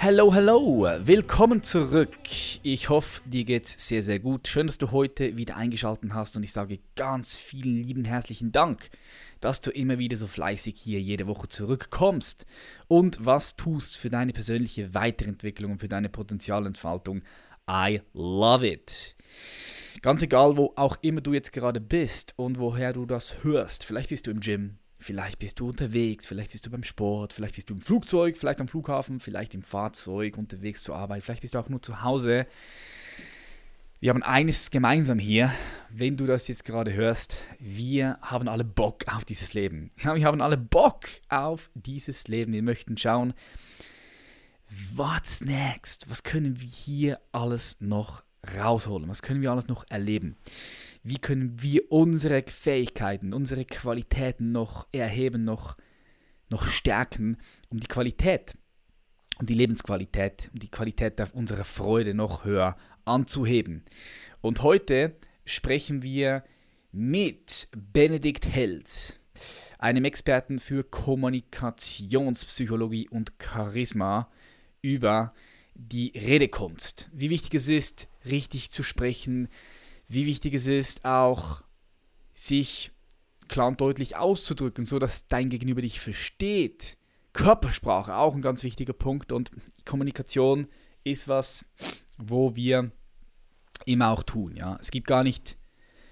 Hallo, hallo, willkommen zurück. Ich hoffe, dir geht's sehr, sehr gut. Schön, dass du heute wieder eingeschaltet hast und ich sage ganz vielen lieben herzlichen Dank dass du immer wieder so fleißig hier jede Woche zurückkommst und was tust für deine persönliche Weiterentwicklung und für deine Potenzialentfaltung. I love it. Ganz egal, wo auch immer du jetzt gerade bist und woher du das hörst. Vielleicht bist du im Gym, vielleicht bist du unterwegs, vielleicht bist du beim Sport, vielleicht bist du im Flugzeug, vielleicht am Flughafen, vielleicht im Fahrzeug unterwegs zur Arbeit, vielleicht bist du auch nur zu Hause. Wir haben eines gemeinsam hier, wenn du das jetzt gerade hörst, wir haben alle Bock auf dieses Leben. Wir haben alle Bock auf dieses Leben. Wir möchten schauen, what's next? Was können wir hier alles noch rausholen? Was können wir alles noch erleben? Wie können wir unsere Fähigkeiten, unsere Qualitäten noch erheben, noch, noch stärken, um die Qualität, um die Lebensqualität, um die Qualität unserer Freude noch höher anzuheben. Und heute sprechen wir mit Benedikt Held, einem Experten für Kommunikationspsychologie und Charisma, über die Redekunst. Wie wichtig es ist, richtig zu sprechen, wie wichtig es ist, auch sich klar und deutlich auszudrücken, so dass dein Gegenüber dich versteht. Körpersprache auch ein ganz wichtiger Punkt und Kommunikation ist was, wo wir immer auch tun. Ja? Es gibt gar nicht,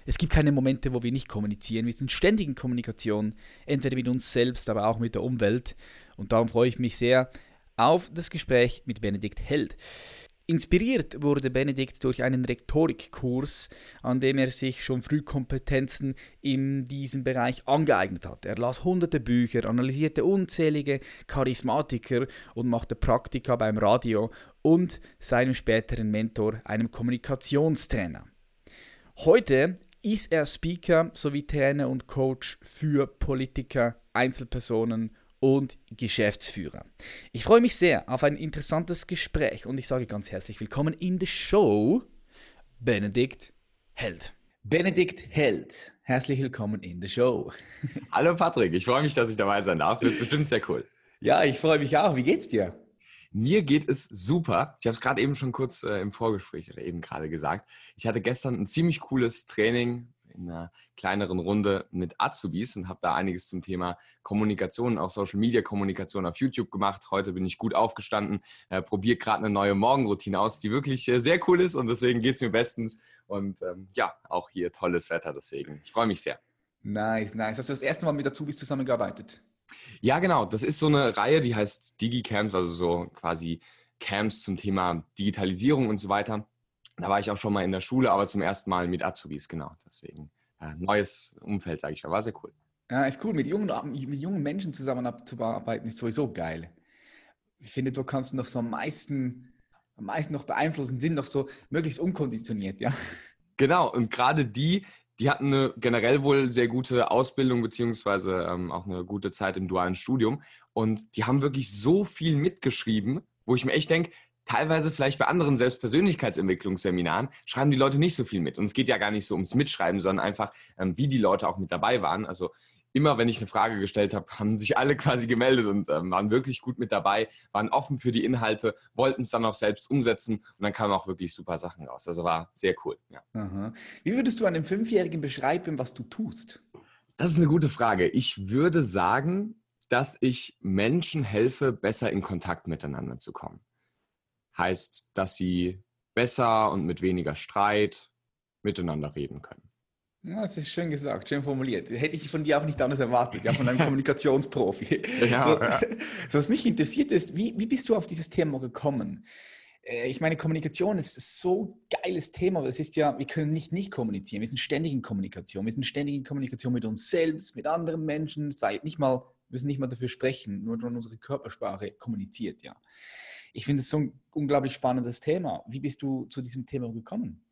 es gibt keine Momente, wo wir nicht kommunizieren. Wir sind ständig in Kommunikation, entweder mit uns selbst, aber auch mit der Umwelt. Und darum freue ich mich sehr auf das Gespräch mit Benedikt Held. Inspiriert wurde Benedikt durch einen Rhetorikkurs, an dem er sich schon früh Kompetenzen in diesem Bereich angeeignet hat. Er las hunderte Bücher, analysierte unzählige Charismatiker und machte Praktika beim Radio und seinem späteren Mentor, einem Kommunikationstrainer. Heute ist er Speaker sowie Trainer und Coach für Politiker, Einzelpersonen und Geschäftsführer. Ich freue mich sehr auf ein interessantes Gespräch und ich sage ganz herzlich willkommen in der Show, Benedikt Held. Benedikt Held, herzlich willkommen in der Show. Hallo Patrick, ich freue mich, dass ich dabei sein darf. Wird bestimmt sehr cool. Ja, ich freue mich auch. Wie geht's dir? Mir geht es super. Ich habe es gerade eben schon kurz äh, im Vorgespräch oder eben gerade gesagt. Ich hatte gestern ein ziemlich cooles Training in einer kleineren Runde mit Azubis und habe da einiges zum Thema Kommunikation, auch Social Media Kommunikation auf YouTube gemacht. Heute bin ich gut aufgestanden, äh, probiere gerade eine neue Morgenroutine aus, die wirklich äh, sehr cool ist und deswegen geht es mir bestens. Und ähm, ja, auch hier tolles Wetter, deswegen. Ich freue mich sehr. Nice, nice. Hast du das erste Mal mit Azubis zusammengearbeitet? Ja, genau. Das ist so eine Reihe, die heißt DigiCamps, also so quasi Camps zum Thema Digitalisierung und so weiter. Da war ich auch schon mal in der Schule, aber zum ersten Mal mit Azubis, genau. Deswegen ja, neues Umfeld, sage ich mal. War sehr cool. Ja, ist cool. Mit jungen, mit jungen Menschen zusammenzuarbeiten ist sowieso geil. Ich finde, du kannst noch so am meisten, am meisten noch beeinflussen, sind noch so möglichst unkonditioniert, ja. Genau, und gerade die, die hatten eine generell wohl sehr gute Ausbildung, beziehungsweise ähm, auch eine gute Zeit im dualen Studium. Und die haben wirklich so viel mitgeschrieben, wo ich mir echt denke, teilweise vielleicht bei anderen Selbstpersönlichkeitsentwicklungsseminaren schreiben die Leute nicht so viel mit. Und es geht ja gar nicht so ums Mitschreiben, sondern einfach, ähm, wie die Leute auch mit dabei waren. Also immer, wenn ich eine Frage gestellt habe, haben sich alle quasi gemeldet und ähm, waren wirklich gut mit dabei, waren offen für die Inhalte, wollten es dann auch selbst umsetzen und dann kamen auch wirklich super Sachen raus. Also war sehr cool. Ja. Wie würdest du einem Fünfjährigen beschreiben, was du tust? Das ist eine gute Frage. Ich würde sagen, dass ich Menschen helfe, besser in Kontakt miteinander zu kommen heißt, dass sie besser und mit weniger Streit miteinander reden können. Ja, das ist schön gesagt, schön formuliert. Hätte ich von dir auch nicht anders erwartet, ja, von einem Kommunikationsprofi. Ja, so, ja. so, was mich interessiert ist, wie, wie bist du auf dieses Thema gekommen? Äh, ich meine, Kommunikation ist so geiles Thema. Es ist ja, wir können nicht nicht kommunizieren. Wir sind ständig in Kommunikation. Wir sind ständig in Kommunikation mit uns selbst, mit anderen Menschen. Sei nicht mal, wir müssen nicht mal dafür sprechen, nur wenn unsere Körpersprache kommuniziert, ja ich finde es so ein unglaublich spannendes Thema. Wie bist du zu diesem Thema gekommen?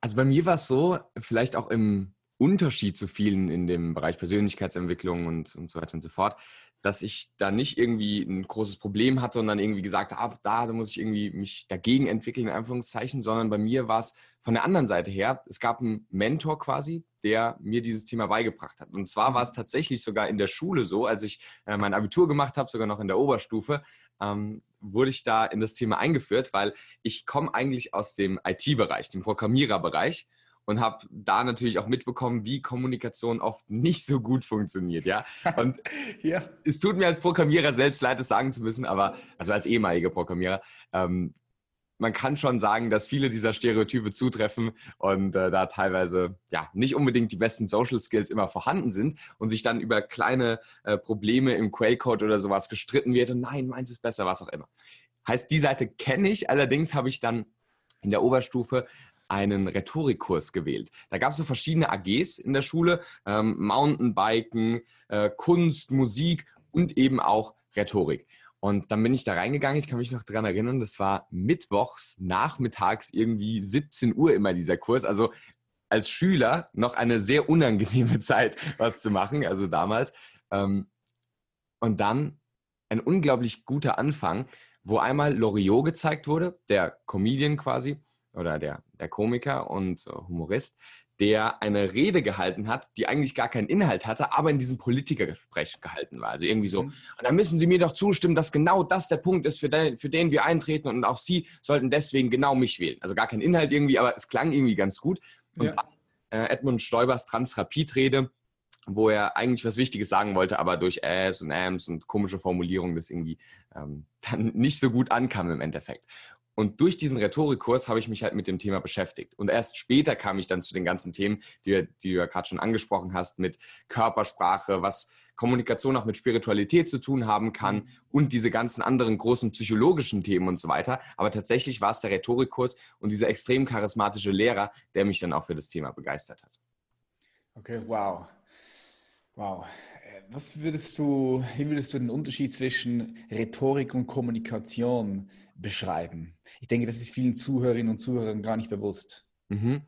Also bei mir war es so, vielleicht auch im Unterschied zu vielen in dem Bereich Persönlichkeitsentwicklung und, und so weiter und so fort, dass ich da nicht irgendwie ein großes Problem hatte dann irgendwie gesagt habe, da, da muss ich irgendwie mich dagegen entwickeln, in Anführungszeichen, sondern bei mir war es von der anderen Seite her, es gab einen Mentor quasi, der mir dieses Thema beigebracht hat. Und zwar war es mhm. tatsächlich sogar in der Schule so, als ich äh, mein Abitur gemacht habe, sogar noch in der Oberstufe, ähm, wurde ich da in das Thema eingeführt, weil ich komme eigentlich aus dem IT-Bereich, dem Programmiererbereich und habe da natürlich auch mitbekommen, wie Kommunikation oft nicht so gut funktioniert, ja. Und ja. es tut mir als Programmierer selbst leid, das sagen zu müssen, aber also als ehemaliger Programmierer, ähm, man kann schon sagen, dass viele dieser Stereotype zutreffen und äh, da teilweise ja nicht unbedingt die besten Social Skills immer vorhanden sind und sich dann über kleine äh, Probleme im Quellcode oder sowas gestritten wird und nein, meins ist besser, was auch immer. Heißt, die Seite kenne ich, allerdings habe ich dann in der Oberstufe einen Rhetorikkurs gewählt. Da gab es so verschiedene AGs in der Schule, ähm, Mountainbiken, äh, Kunst, Musik und eben auch Rhetorik. Und dann bin ich da reingegangen, ich kann mich noch daran erinnern, das war mittwochs, nachmittags irgendwie 17 Uhr immer dieser Kurs. Also als Schüler noch eine sehr unangenehme Zeit, was zu machen, also damals. Ähm, und dann ein unglaublich guter Anfang, wo einmal Loriot gezeigt wurde, der Comedian quasi, oder der, der Komiker und Humorist, der eine Rede gehalten hat, die eigentlich gar keinen Inhalt hatte, aber in diesem Politikergespräch gehalten war. Also irgendwie so, mhm. und da müssen Sie mir doch zustimmen, dass genau das der Punkt ist, für den, für den wir eintreten und auch Sie sollten deswegen genau mich wählen. Also gar kein Inhalt irgendwie, aber es klang irgendwie ganz gut. Und ja. dann, äh, Edmund Stoibers Transrapid-Rede, wo er eigentlich was Wichtiges sagen wollte, aber durch Äs und Ams und komische Formulierungen das irgendwie ähm, dann nicht so gut ankam im Endeffekt. Und durch diesen Rhetorikkurs habe ich mich halt mit dem Thema beschäftigt. Und erst später kam ich dann zu den ganzen Themen, die, die du ja gerade schon angesprochen hast, mit Körpersprache, was Kommunikation auch mit Spiritualität zu tun haben kann mhm. und diese ganzen anderen großen psychologischen Themen und so weiter. Aber tatsächlich war es der Rhetorikkurs und dieser extrem charismatische Lehrer, der mich dann auch für das Thema begeistert hat. Okay, wow. Wow. Äh, was würdest du, wie würdest du den Unterschied zwischen Rhetorik und Kommunikation beschreiben? Ich denke, das ist vielen Zuhörerinnen und Zuhörern gar nicht bewusst. Mhm.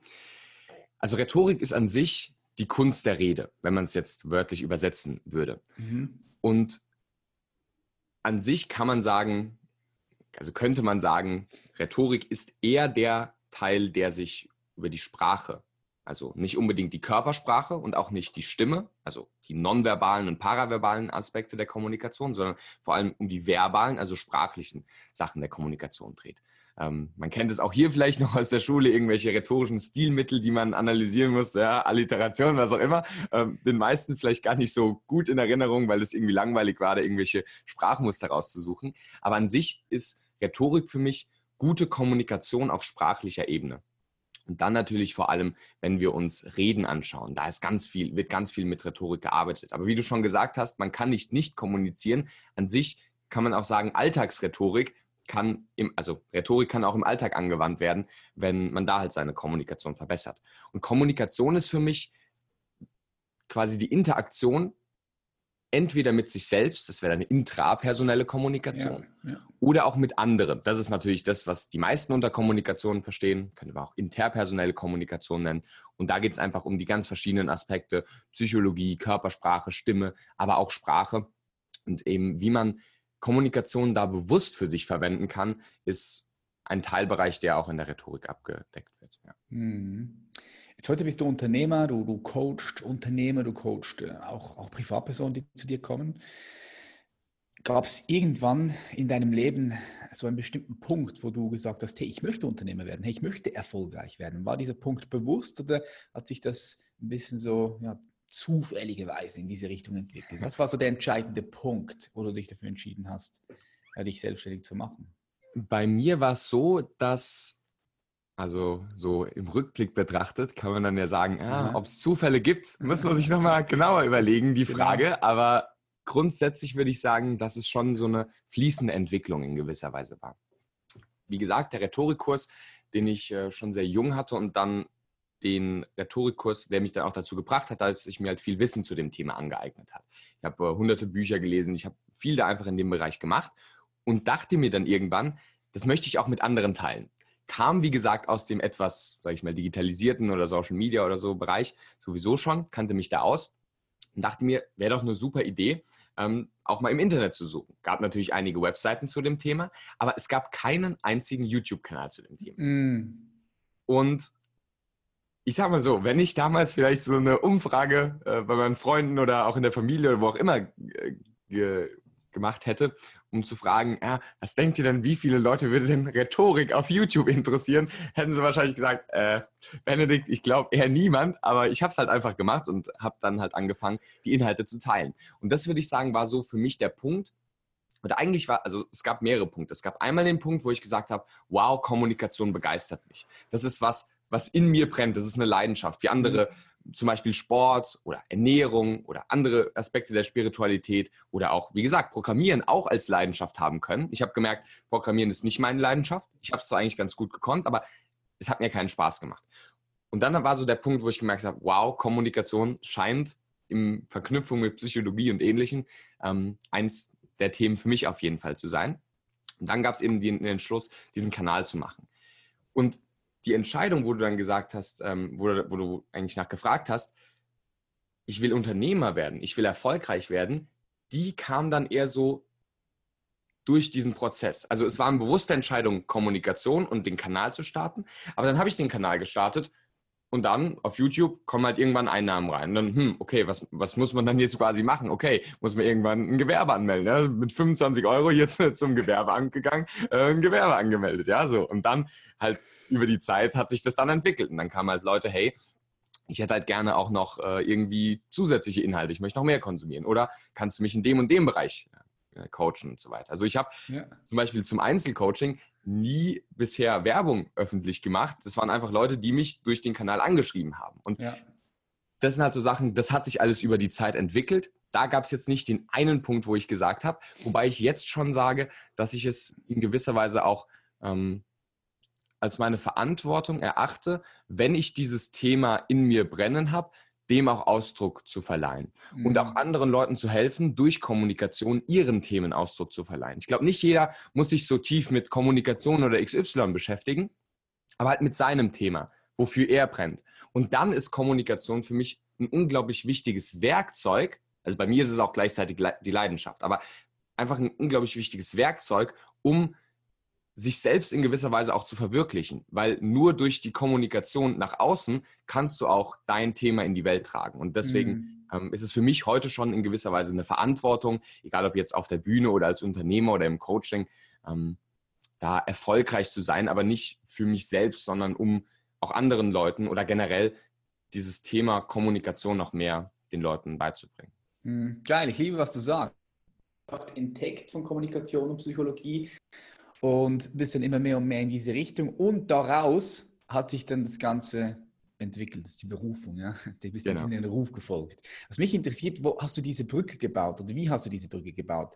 Also Rhetorik ist an sich die Kunst der Rede, wenn man es jetzt wörtlich übersetzen würde. Mhm. Und an sich kann man sagen, also könnte man sagen, Rhetorik ist eher der Teil, der sich über die Sprache also nicht unbedingt die Körpersprache und auch nicht die Stimme, also die nonverbalen und paraverbalen Aspekte der Kommunikation, sondern vor allem um die verbalen, also sprachlichen Sachen der Kommunikation dreht. Ähm, man kennt es auch hier vielleicht noch aus der Schule, irgendwelche rhetorischen Stilmittel, die man analysieren muss, ja, Alliteration, was auch immer. Ähm, den meisten vielleicht gar nicht so gut in Erinnerung, weil es irgendwie langweilig war, da irgendwelche Sprachmuster rauszusuchen. Aber an sich ist Rhetorik für mich gute Kommunikation auf sprachlicher Ebene. Und dann natürlich vor allem, wenn wir uns Reden anschauen, da ist ganz viel, wird ganz viel mit Rhetorik gearbeitet. Aber wie du schon gesagt hast, man kann nicht nicht kommunizieren. An sich kann man auch sagen, Alltagsrhetorik kann im, also Rhetorik kann auch im Alltag angewandt werden, wenn man da halt seine Kommunikation verbessert. Und Kommunikation ist für mich quasi die Interaktion entweder mit sich selbst, das wäre eine intrapersonelle Kommunikation, ja, ja. oder auch mit anderen. Das ist natürlich das, was die meisten unter Kommunikation verstehen, können wir auch interpersonelle Kommunikation nennen. Und da geht es einfach um die ganz verschiedenen Aspekte, Psychologie, Körpersprache, Stimme, aber auch Sprache. Und eben, wie man Kommunikation da bewusst für sich verwenden kann, ist ein Teilbereich, der auch in der Rhetorik abgedeckt wird. Ja. Mhm. Jetzt heute bist du Unternehmer, du, du coachst Unternehmer, du coachst äh, auch, auch Privatpersonen, die zu dir kommen. Gab es irgendwann in deinem Leben so einen bestimmten Punkt, wo du gesagt hast, hey, ich möchte Unternehmer werden, hey, ich möchte erfolgreich werden? War dieser Punkt bewusst oder hat sich das ein bisschen so ja, zufälligerweise in diese Richtung entwickelt? Was war so der entscheidende Punkt, wo du dich dafür entschieden hast, dich selbstständig zu machen? Bei mir war es so, dass also so im Rückblick betrachtet kann man dann ja sagen, ah, ob es Zufälle gibt, muss man sich nochmal genauer überlegen, die genau. Frage. Genau. Aber grundsätzlich würde ich sagen, dass es schon so eine fließende Entwicklung in gewisser Weise war. Wie gesagt, der Rhetorikkurs, den ich äh, schon sehr jung hatte und dann den Rhetorikkurs, der mich dann auch dazu gebracht hat, dass ich mir halt viel Wissen zu dem Thema angeeignet habe. Ich habe äh, hunderte Bücher gelesen, ich habe viel da einfach in dem Bereich gemacht und dachte mir dann irgendwann, das möchte ich auch mit anderen teilen kam, wie gesagt, aus dem etwas, sage ich mal, digitalisierten oder Social Media oder so Bereich sowieso schon, kannte mich da aus und dachte mir, wäre doch eine super Idee, ähm, auch mal im Internet zu suchen. Gab natürlich einige Webseiten zu dem Thema, aber es gab keinen einzigen YouTube-Kanal zu dem Thema. Mm. Und ich sag mal so, wenn ich damals vielleicht so eine Umfrage äh, bei meinen Freunden oder auch in der Familie oder wo auch immer äh, gemacht hätte, um zu fragen, ja, was denkt ihr denn, wie viele Leute würde denn Rhetorik auf YouTube interessieren, hätten sie wahrscheinlich gesagt, äh, Benedikt, ich glaube eher niemand, aber ich habe es halt einfach gemacht und habe dann halt angefangen, die Inhalte zu teilen. Und das würde ich sagen, war so für mich der Punkt, oder eigentlich war, also es gab mehrere Punkte. Es gab einmal den Punkt, wo ich gesagt habe, wow, Kommunikation begeistert mich. Das ist was, was in mir brennt. Das ist eine Leidenschaft. Wie andere mhm zum Beispiel Sport oder Ernährung oder andere Aspekte der Spiritualität oder auch, wie gesagt, Programmieren auch als Leidenschaft haben können. Ich habe gemerkt, Programmieren ist nicht meine Leidenschaft. Ich habe es zwar eigentlich ganz gut gekonnt, aber es hat mir keinen Spaß gemacht. Und dann war so der Punkt, wo ich gemerkt habe, wow, Kommunikation scheint in Verknüpfung mit Psychologie und Ähnlichem ähm, eins der Themen für mich auf jeden Fall zu sein. Und dann gab es eben den, den Entschluss, diesen Kanal zu machen. Und die Entscheidung, wo du dann gesagt hast, ähm, wo, wo, du eigentlich nachgefragt hast, ich will Unternehmer werden, ich will erfolgreich werden, die kam dann eher so durch diesen Prozess. Also es war eine bewusste Entscheidung, Kommunikation und den Kanal zu starten. Aber dann habe ich den Kanal gestartet und dann auf YouTube kommen halt irgendwann Einnahmen rein. Und dann, hm, okay, was, was muss man dann jetzt quasi machen? Okay, muss man irgendwann ein Gewerbe anmelden. Ja? Mit 25 Euro jetzt zum Gewerbeamt gegangen, äh, ein Gewerbe angemeldet. Ja, so. Und dann halt über die Zeit hat sich das dann entwickelt. Und dann kamen halt Leute, hey, ich hätte halt gerne auch noch äh, irgendwie zusätzliche Inhalte. Ich möchte noch mehr konsumieren. Oder kannst du mich in dem und dem Bereich coachen und so weiter. Also ich habe ja. zum Beispiel zum Einzelcoaching nie bisher Werbung öffentlich gemacht. Das waren einfach Leute, die mich durch den Kanal angeschrieben haben. Und ja. das sind halt so Sachen, das hat sich alles über die Zeit entwickelt. Da gab es jetzt nicht den einen Punkt, wo ich gesagt habe, wobei ich jetzt schon sage, dass ich es in gewisser Weise auch ähm, als meine Verantwortung erachte, wenn ich dieses Thema in mir brennen habe, dem auch Ausdruck zu verleihen mhm. und auch mhm. anderen Leuten zu helfen, durch Kommunikation ihren Themen Ausdruck zu verleihen. Ich glaube, nicht jeder muss sich so tief mit Kommunikation oder XY beschäftigen, aber halt mit seinem Thema, wofür er brennt. Und dann ist Kommunikation für mich ein unglaublich wichtiges Werkzeug. Also bei mir ist es auch gleichzeitig die Leidenschaft, aber einfach ein unglaublich wichtiges Werkzeug, um sich selbst in gewisser Weise auch zu verwirklichen, weil nur durch die Kommunikation nach außen kannst du auch dein Thema in die Welt tragen. Und deswegen mhm. ähm, ist es für mich heute schon in gewisser Weise eine Verantwortung, egal ob jetzt auf der Bühne oder als Unternehmer oder im Coaching, ähm, da erfolgreich zu sein, aber nicht für mich selbst, sondern um auch anderen Leuten oder generell dieses Thema Kommunikation noch mehr den Leuten beizubringen. Mhm. Geil, ich liebe, was du sagst. Entdeckt von Kommunikation und Psychologie und bist dann immer mehr und mehr in diese Richtung. Und daraus hat sich dann das Ganze entwickelt. Das ist die Berufung, ja. Du bist genau. dann in den Ruf gefolgt. Was mich interessiert, wo hast du diese Brücke gebaut oder wie hast du diese Brücke gebaut?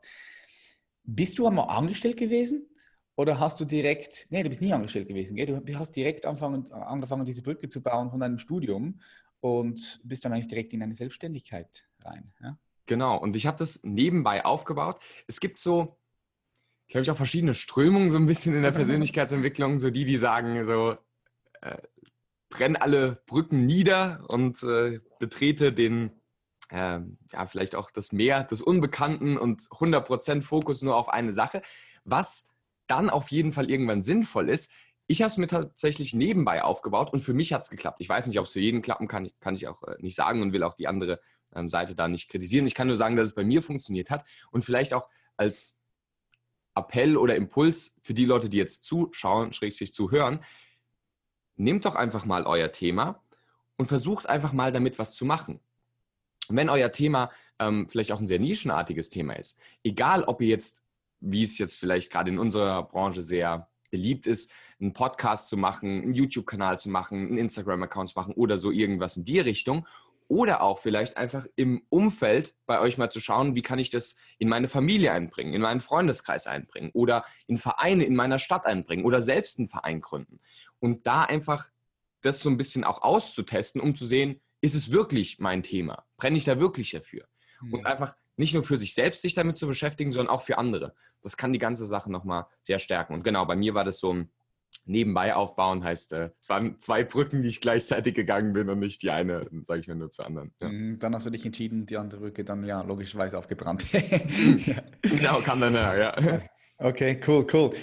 Bist du einmal angestellt gewesen oder hast du direkt, nee, du bist nie angestellt gewesen, gell? du hast direkt angefangen, angefangen, diese Brücke zu bauen von deinem Studium und bist dann eigentlich direkt in eine Selbstständigkeit rein. Ja? Genau, und ich habe das nebenbei aufgebaut. Es gibt so, glaube ich, auch verschiedene Strömungen so ein bisschen in der Persönlichkeitsentwicklung. So die, die sagen, so äh, brenn alle Brücken nieder und äh, betrete den, äh, ja, vielleicht auch das Meer des Unbekannten und 100% Fokus nur auf eine Sache, was dann auf jeden Fall irgendwann sinnvoll ist. Ich habe es mir tatsächlich nebenbei aufgebaut und für mich hat es geklappt. Ich weiß nicht, ob es für jeden klappen kann, kann ich auch äh, nicht sagen und will auch die andere ähm, Seite da nicht kritisieren. Ich kann nur sagen, dass es bei mir funktioniert hat und vielleicht auch als Appell oder Impuls für die Leute, die jetzt zuschauen, schrägstrich zuhören, nehmt doch einfach mal euer Thema und versucht einfach mal damit was zu machen. Und wenn euer Thema ähm, vielleicht auch ein sehr nischenartiges Thema ist, egal ob ihr jetzt, wie es jetzt vielleicht gerade in unserer Branche sehr beliebt ist, einen Podcast zu machen, einen YouTube-Kanal zu machen, einen Instagram-Account zu machen oder so irgendwas in die Richtung oder auch vielleicht einfach im Umfeld bei euch mal zu schauen, wie kann ich das in meine Familie einbringen, in meinen Freundeskreis einbringen oder in Vereine in meiner Stadt einbringen oder selbst einen Verein gründen. Und da einfach das so ein bisschen auch auszutesten, um zu sehen, ist es wirklich mein Thema? Brenne ich da wirklich dafür? Mhm. Und einfach nicht nur für sich selbst sich damit zu beschäftigen, sondern auch für andere. Das kann die ganze Sache nochmal sehr stärken. Und genau, bei mir war das so ein nebenbei aufbauen heißt, äh, es waren zwei Brücken, die ich gleichzeitig gegangen bin und nicht die eine, sage ich mal, nur zur anderen. Ja. Mhm, dann hast du dich entschieden, die andere Brücke dann ja logischerweise aufgebrannt. ja. Genau, kann dann ja. ja. Okay, cool, cool.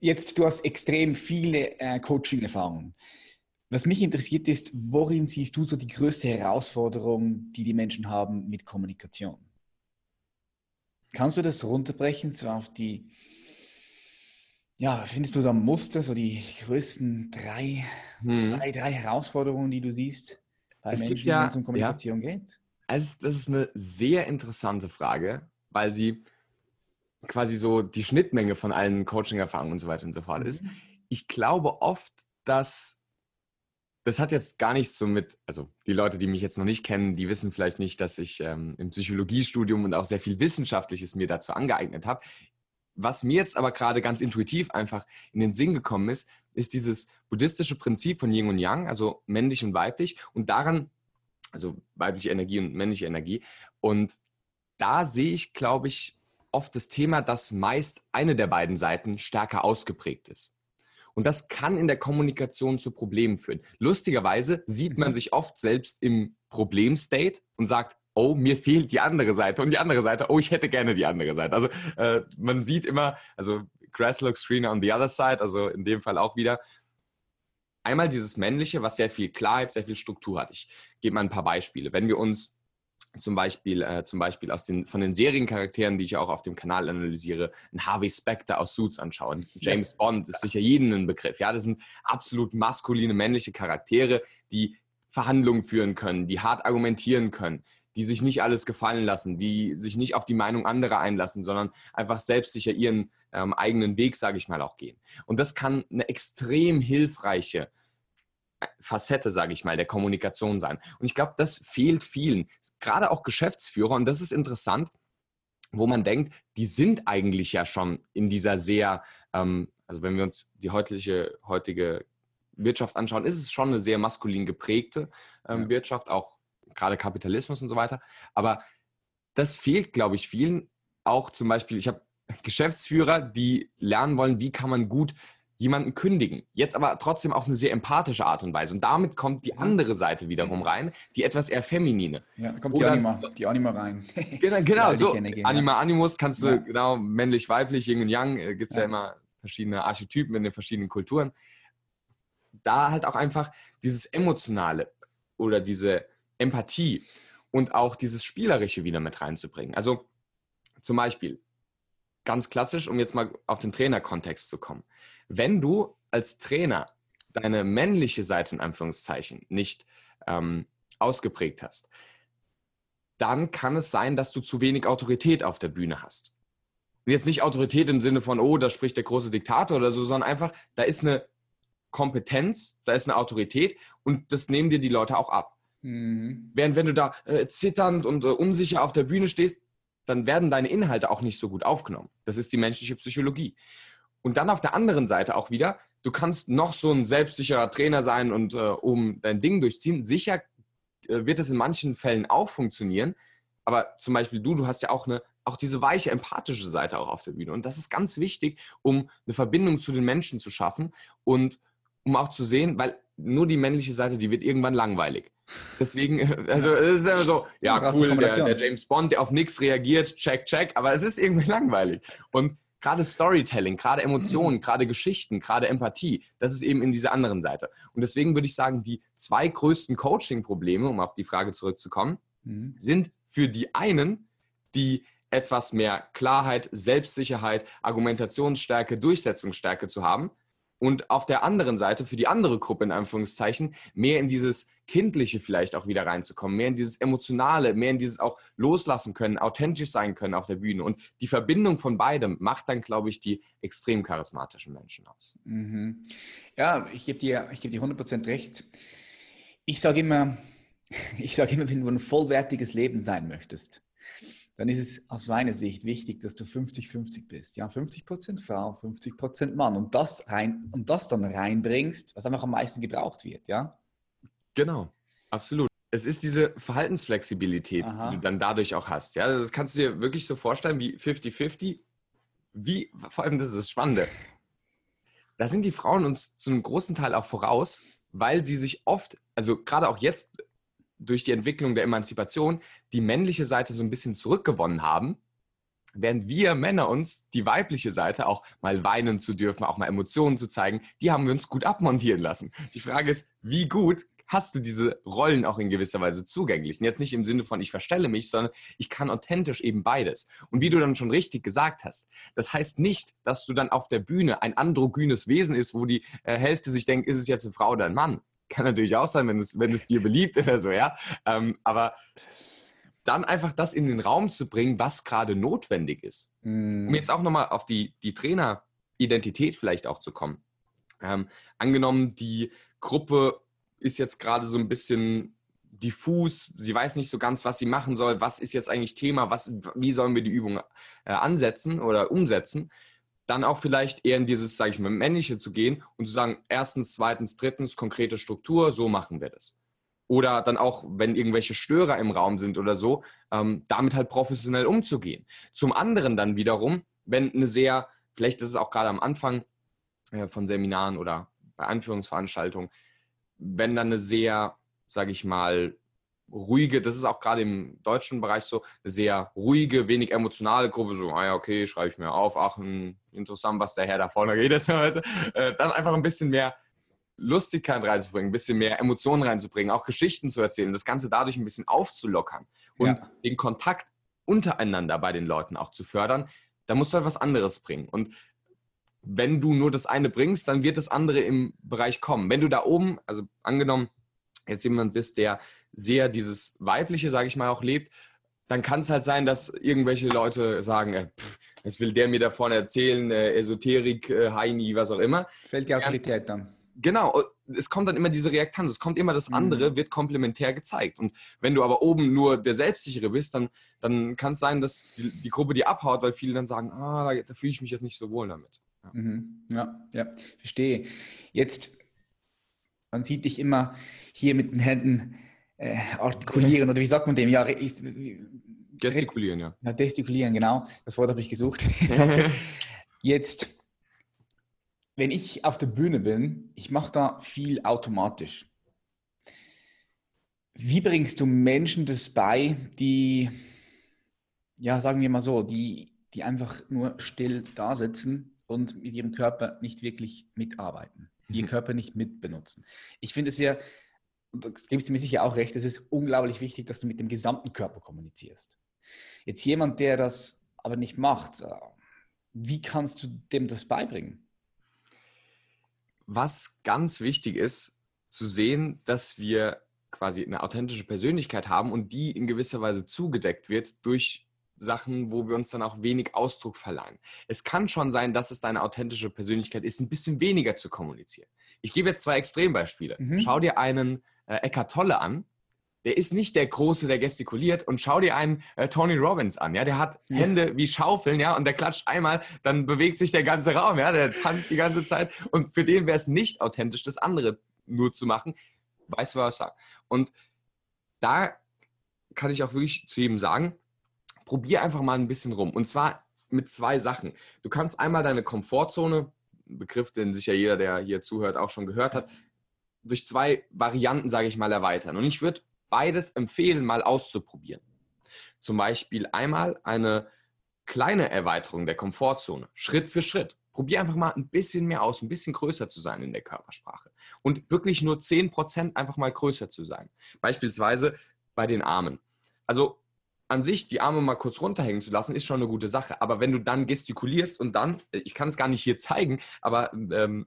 Jetzt, du hast extrem viele äh, Coaching-Erfahrungen. Was mich interessiert ist, worin siehst du so die größte Herausforderung, die die Menschen haben mit Kommunikation? Kannst du das runterbrechen so auf die ja, findest du da Muster, so die größten drei, hm. zwei, drei Herausforderungen, die du siehst bei es Menschen, ja, wenn es um Kommunikation ja, geht? Also das ist eine sehr interessante Frage, weil sie quasi so die Schnittmenge von allen Coaching-Erfahrungen und so weiter und so fort mhm. ist. Ich glaube oft, dass das hat jetzt gar nichts so mit, also die Leute, die mich jetzt noch nicht kennen, die wissen vielleicht nicht, dass ich ähm, im Psychologiestudium und auch sehr viel Wissenschaftliches mir dazu angeeignet habe. Was mir jetzt aber gerade ganz intuitiv einfach in den Sinn gekommen ist, ist dieses buddhistische Prinzip von Yin und Yang, also männlich und weiblich und daran, also weibliche Energie und männliche Energie. Und da sehe ich, glaube ich, oft das Thema, dass meist eine der beiden Seiten stärker ausgeprägt ist. Und das kann in der Kommunikation zu Problemen führen. Lustigerweise sieht man mhm. sich oft selbst im Problemstate und sagt, oh, mir fehlt die andere Seite und die andere Seite, oh, ich hätte gerne die andere Seite. Also äh, man sieht immer, also Grass looks greener on the other side, also in dem Fall auch wieder. Einmal dieses männliche, was sehr viel Klarheit, sehr viel Struktur hat. Ich gebe mal ein paar Beispiele. Wenn wir uns zum Beispiel, äh, zum Beispiel aus den, von den Seriencharakteren, die ich auch auf dem Kanal analysiere, ein Harvey Specter aus Suits anschauen. James Bond ist sicher jedem ein Begriff. Ja, das sind absolut maskuline männliche Charaktere, die Verhandlungen führen können, die hart argumentieren können, die sich nicht alles gefallen lassen, die sich nicht auf die Meinung anderer einlassen, sondern einfach selbstsicher ihren ähm, eigenen Weg, sage ich mal, auch gehen. Und das kann eine extrem hilfreiche äh, Facette, sage ich mal, der Kommunikation sein. Und ich glaube, das fehlt vielen, gerade auch Geschäftsführer. Und das ist interessant, wo man denkt, die sind eigentlich ja schon in dieser sehr, ähm, also wenn wir uns die heutige, heutige Wirtschaft anschauen, ist es schon eine sehr maskulin geprägte ähm, ja. Wirtschaft, auch gerade Kapitalismus und so weiter. Aber das fehlt, glaube ich, vielen. Auch zum Beispiel, ich habe Geschäftsführer, die lernen wollen, wie kann man gut jemanden kündigen. Jetzt aber trotzdem auf eine sehr empathische Art und Weise. Und damit kommt die andere Seite wiederum rein, die etwas eher feminine. Ja, da kommt Oder, die Anima, die Anima rein. genau, genau so. Anima, Animus kannst du, ja. genau, männlich, weiblich, Yin und Yang, äh, gibt es ja. ja immer verschiedene Archetypen in den verschiedenen Kulturen. Da halt auch einfach dieses Emotionale oder diese Empathie und auch dieses Spielerische wieder mit reinzubringen. Also zum Beispiel, ganz klassisch, um jetzt mal auf den Trainerkontext zu kommen. Wenn du als Trainer deine männliche Seite in Anführungszeichen nicht ähm, ausgeprägt hast, dann kann es sein, dass du zu wenig Autorität auf der Bühne hast. Und jetzt nicht Autorität im Sinne von, oh, da spricht der große Diktator oder so, sondern einfach, da ist eine Kompetenz, da ist eine Autorität und das nehmen dir die Leute auch ab. Mhm. Während wenn du da äh, zitternd und äh, unsicher auf der Bühne stehst, dann werden deine Inhalte auch nicht so gut aufgenommen. Das ist die menschliche Psychologie. Und dann auf der anderen Seite auch wieder, du kannst noch so ein selbstsicherer Trainer sein und äh, um dein Ding durchziehen. Sicher äh, wird es in manchen Fällen auch funktionieren, aber zum Beispiel du, du hast ja auch eine auch diese weiche, empathische Seite auch auf der Bühne. Und das ist ganz wichtig, um eine Verbindung zu den Menschen zu schaffen und um auch zu sehen, weil nur die männliche Seite, die wird irgendwann langweilig. Deswegen, also es ist immer so, ja, cool, der, der, James Bond, der auf nichts reagiert, check, check, aber es ist irgendwie langweilig. Und gerade Storytelling, gerade Emotionen, gerade Geschichten, gerade Empathie, das ist eben in dieser anderen Seite. Und deswegen würde ich sagen, die zwei größten Coaching-Probleme, um auf die Frage zurückzukommen, mhm. sind für die einen, die etwas mehr Klarheit, Selbstsicherheit, Argumentationsstärke, Durchsetzungsstärke zu haben, und auf der anderen Seite für die andere Gruppe in Anführungszeichen mehr in dieses Kindliche vielleicht auch wieder reinzukommen, mehr in dieses Emotionale, mehr in dieses auch loslassen können, authentisch sein können auf der Bühne. Und die Verbindung von beidem macht dann, glaube ich, die extrem charismatischen Menschen aus. Mhm. Ja, ich gebe dir, gebe dir 100% recht. Ich sage immer, ich sage immer, wenn du ein vollwertiges Leben sein möchtest, dann ist es aus meiner Sicht wichtig, dass du 50-50 bist. Ja, 50% Frau, 50% Mann und das, rein, und das dann reinbringst, was einfach am meisten gebraucht wird. Ja? Genau, absolut. Es ist diese Verhaltensflexibilität, Aha. die du dann dadurch auch hast. Ja, das kannst du dir wirklich so vorstellen wie 50-50. Wie, vor allem, das ist das Spannende. da sind die Frauen uns zu einem großen Teil auch voraus, weil sie sich oft, also gerade auch jetzt durch die Entwicklung der Emanzipation, die männliche Seite so ein bisschen zurückgewonnen haben, während wir Männer uns die weibliche Seite auch mal weinen zu dürfen, auch mal Emotionen zu zeigen, die haben wir uns gut abmontieren lassen. Die Frage ist, wie gut hast du diese Rollen auch in gewisser Weise zugänglich. Und jetzt nicht im Sinne von, ich verstelle mich, sondern ich kann authentisch eben beides. Und wie du dann schon richtig gesagt hast, das heißt nicht, dass du dann auf der Bühne ein androgynes Wesen ist, wo die äh, Hälfte sich denkt, ist es jetzt eine Frau oder ein Mann. Kann natürlich auch sein, wenn es, wenn es dir beliebt oder so, ja. Ähm, aber dann einfach das in den Raum zu bringen, was gerade notwendig ist. Mm. Um jetzt auch nochmal auf die, die Traineridentität vielleicht auch zu kommen. Ähm, angenommen, die Gruppe ist jetzt gerade so ein bisschen diffus, sie weiß nicht so ganz, was sie machen soll, was ist jetzt eigentlich Thema, was, wie sollen wir die Übung äh, ansetzen oder umsetzen, dann auch vielleicht eher in dieses, sage ich mal, männliche zu gehen und zu sagen, erstens, zweitens, drittens, konkrete Struktur, so machen wir das. Oder dann auch, wenn irgendwelche Störer im Raum sind oder so, ähm, damit halt professionell umzugehen. Zum anderen dann wiederum, wenn eine sehr, vielleicht ist es auch gerade am Anfang äh, von Seminaren oder bei Anführungsveranstaltungen, wenn dann eine sehr, sage ich mal, ruhige, das ist auch gerade im deutschen Bereich so, eine sehr ruhige, wenig emotionale Gruppe, so, ah ja, okay, schreibe ich mir auf, ach, hm, interessant, was der Herr da vorne redet, äh, dann einfach ein bisschen mehr Lustigkeit reinzubringen, ein bisschen mehr Emotionen reinzubringen, auch Geschichten zu erzählen, das Ganze dadurch ein bisschen aufzulockern und ja. den Kontakt untereinander bei den Leuten auch zu fördern, da musst du halt was anderes bringen. Und wenn du nur das eine bringst, dann wird das andere im Bereich kommen. Wenn du da oben, also angenommen, jetzt jemand bist, der sehr dieses Weibliche, sage ich mal, auch lebt, dann kann es halt sein, dass irgendwelche Leute sagen, äh, pff, was will der mir da vorne erzählen, äh, Esoterik, äh, Heini, was auch immer. Fällt die Autorität dann. Genau, es kommt dann immer diese Reaktanz, es kommt immer das andere, mhm. wird komplementär gezeigt. Und wenn du aber oben nur der Selbstsichere bist, dann, dann kann es sein, dass die, die, Gruppe dir abhaut, weil viele dann sagen, ah, da, da fühle ich mich jetzt nicht so wohl damit. Ja. Mhm. ja, ja, verstehe. Jetzt, man sieht dich immer hier mit den Händen äh, artikulieren oder wie sagt man dem? Ja, ist, gestikulieren, ja. ja. Gestikulieren, genau. Das Wort habe ich gesucht. Jetzt, wenn ich auf der Bühne bin, ich mache da viel automatisch. Wie bringst du Menschen das bei, die, ja, sagen wir mal so, die, die einfach nur still da sitzen und mit ihrem Körper nicht wirklich mitarbeiten, mhm. ihren Körper nicht mitbenutzen. Ich finde es ja, und da gibst du mir sicher auch recht, es ist unglaublich wichtig, dass du mit dem gesamten Körper kommunizierst. Jetzt jemand, der das aber nicht macht, äh, wie kannst du dem das beibringen? Was ganz wichtig ist, zu sehen, dass wir quasi eine authentische Persönlichkeit haben und die in gewisser Weise zugedeckt wird durch Sachen, wo wir uns dann auch wenig Ausdruck verleihen. Es kann schon sein, dass es deine authentische Persönlichkeit ist, ein bisschen weniger zu kommunizieren. Ich gebe jetzt zwei Extrembeispiele. Mhm. Schau dir einen äh, Eckart Tolle an. Der ist nicht der Große, der gestikuliert. Und schau dir einen äh, Tony Robbins an. Ja, der hat ja. Hände wie Schaufeln, ja, und der klatscht einmal, dann bewegt sich der ganze Raum, ja, der tanzt die ganze Zeit. Und für den wäre es nicht authentisch, das andere nur zu machen. Vice versa. Und da kann ich auch wirklich zu jedem sagen, probier einfach mal ein bisschen rum. Und zwar mit zwei Sachen. Du kannst einmal deine Komfortzone, Begriff, den sicher jeder, der hier zuhört, auch schon gehört hat, durch zwei Varianten, sage ich mal, erweitern. Und ich würde beides empfehlen, mal auszuprobieren. Zum Beispiel einmal eine kleine Erweiterung der Komfortzone, Schritt für Schritt. Probier einfach mal ein bisschen mehr aus, ein bisschen größer zu sein in der Körpersprache. Und wirklich nur 10% einfach mal größer zu sein. Beispielsweise bei den Armen. Also an sich die Arme mal kurz runterhängen zu lassen, ist schon eine gute Sache. Aber wenn du dann gestikulierst und dann, ich kann es gar nicht hier zeigen, aber ähm,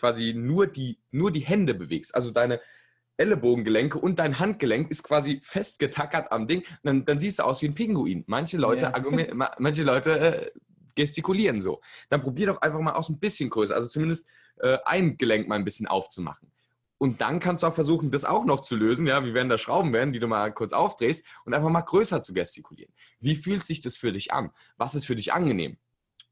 quasi nur die, nur die Hände bewegst, also deine Ellenbogengelenke und dein Handgelenk ist quasi festgetackert am Ding, dann, dann siehst du aus wie ein Pinguin. Manche Leute, yeah. manche Leute äh, gestikulieren so. Dann probier doch einfach mal aus ein bisschen größer, also zumindest äh, ein Gelenk mal ein bisschen aufzumachen. Und dann kannst du auch versuchen, das auch noch zu lösen, ja, wie wenn da Schrauben werden, die du mal kurz aufdrehst und einfach mal größer zu gestikulieren. Wie fühlt sich das für dich an? Was ist für dich angenehm?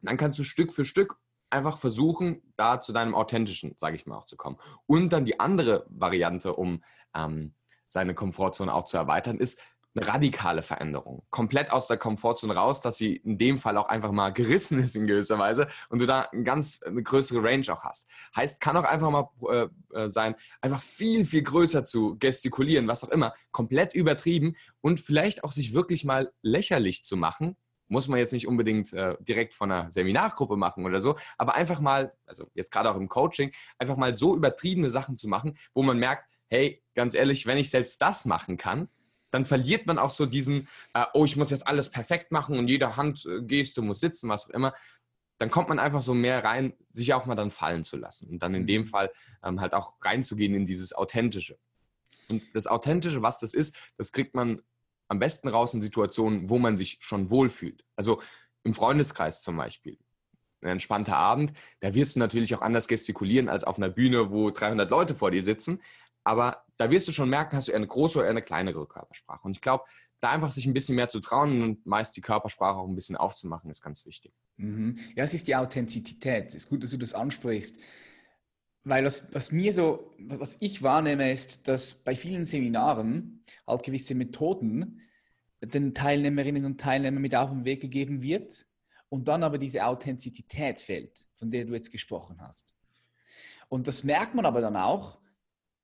Und dann kannst du Stück für Stück einfach versuchen, da zu deinem authentischen, sage ich mal, auch zu kommen. Und dann die andere Variante, um ähm, seine Komfortzone auch zu erweitern, ist eine radikale Veränderung. Komplett aus der Komfortzone raus, dass sie in dem Fall auch einfach mal gerissen ist in gewisser Weise und du da eine ganz eine größere Range auch hast. Heißt, kann auch einfach mal äh, äh, sein, einfach viel, viel größer zu gestikulieren, was auch immer, komplett übertrieben und vielleicht auch sich wirklich mal lächerlich zu machen. Muss man jetzt nicht unbedingt äh, direkt von einer Seminargruppe machen oder so, aber einfach mal, also jetzt gerade auch im Coaching, einfach mal so übertriebene Sachen zu machen, wo man merkt, hey, ganz ehrlich, wenn ich selbst das machen kann, dann verliert man auch so diesen, äh, oh, ich muss jetzt alles perfekt machen und jede Handgeste muss sitzen, was auch immer. Dann kommt man einfach so mehr rein, sich auch mal dann fallen zu lassen und dann in dem mhm. Fall ähm, halt auch reinzugehen in dieses Authentische. Und das Authentische, was das ist, das kriegt man am besten raus in Situationen, wo man sich schon wohlfühlt. Also im Freundeskreis zum Beispiel. Ein entspannter Abend, da wirst du natürlich auch anders gestikulieren als auf einer Bühne, wo 300 Leute vor dir sitzen. Aber da wirst du schon merken, hast du eher eine große oder eine kleinere Körpersprache. Und ich glaube, da einfach sich ein bisschen mehr zu trauen und meist die Körpersprache auch ein bisschen aufzumachen, ist ganz wichtig. Mhm. Ja, es ist die Authentizität. Es ist gut, dass du das ansprichst. Weil das, was mir so, was ich wahrnehme, ist, dass bei vielen Seminaren halt gewisse Methoden den Teilnehmerinnen und Teilnehmern mit auf den Weg gegeben wird und dann aber diese Authentizität fehlt, von der du jetzt gesprochen hast. Und das merkt man aber dann auch,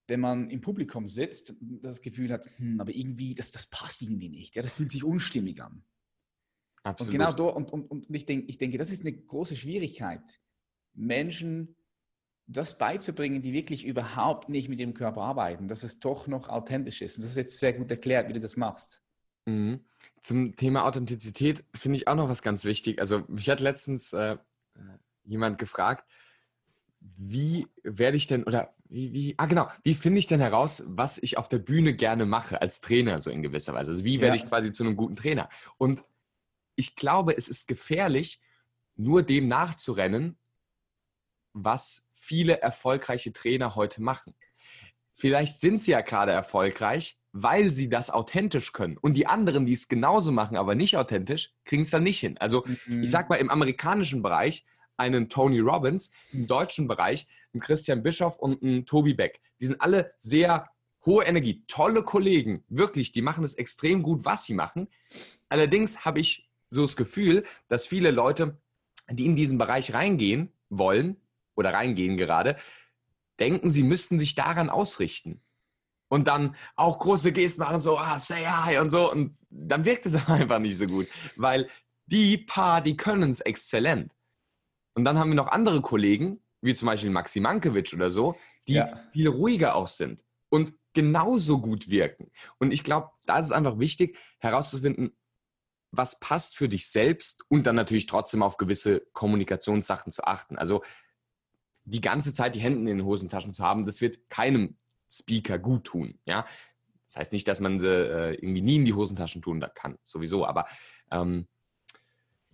wenn man im Publikum sitzt, das Gefühl hat, hm, aber irgendwie, das, das passt irgendwie nicht. Ja, das fühlt sich unstimmig an. Absolut. Und genau da, und, und, und ich, denke, ich denke, das ist eine große Schwierigkeit, Menschen das beizubringen, die wirklich überhaupt nicht mit ihrem Körper arbeiten, dass es doch noch authentisch ist. Und das ist jetzt sehr gut erklärt, wie du das machst. Mhm. Zum Thema Authentizität finde ich auch noch was ganz wichtig. Also mich hat letztens äh, äh jemand gefragt, wie werde ich denn, oder wie, wie, ah genau, wie finde ich denn heraus, was ich auf der Bühne gerne mache als Trainer, so in gewisser Weise? Also wie werde ja. ich quasi zu einem guten Trainer? Und ich glaube, es ist gefährlich, nur dem nachzurennen, was viele erfolgreiche Trainer heute machen. Vielleicht sind sie ja gerade erfolgreich, weil sie das authentisch können. Und die anderen, die es genauso machen, aber nicht authentisch, kriegen es dann nicht hin. Also mhm. ich sag mal, im amerikanischen Bereich einen Tony Robbins, im deutschen Bereich einen Christian Bischoff und einen Tobi Beck. Die sind alle sehr hohe Energie, tolle Kollegen, wirklich, die machen es extrem gut, was sie machen. Allerdings habe ich so das Gefühl, dass viele Leute, die in diesen Bereich reingehen wollen oder reingehen gerade, denken, sie müssten sich daran ausrichten. Und dann auch große Gesten machen, so, ah, say hi und so. Und dann wirkt es einfach nicht so gut, weil die paar, die können es exzellent. Und dann haben wir noch andere Kollegen, wie zum Beispiel Maxi Mankiewicz oder so, die ja. viel ruhiger auch sind und genauso gut wirken. Und ich glaube, da ist es einfach wichtig, herauszufinden, was passt für dich selbst und dann natürlich trotzdem auf gewisse Kommunikationssachen zu achten. Also die ganze Zeit die Hände in den Hosentaschen zu haben, das wird keinem Speaker gut tun. Ja? Das heißt nicht, dass man sie äh, irgendwie nie in die Hosentaschen tun kann, sowieso, aber ähm,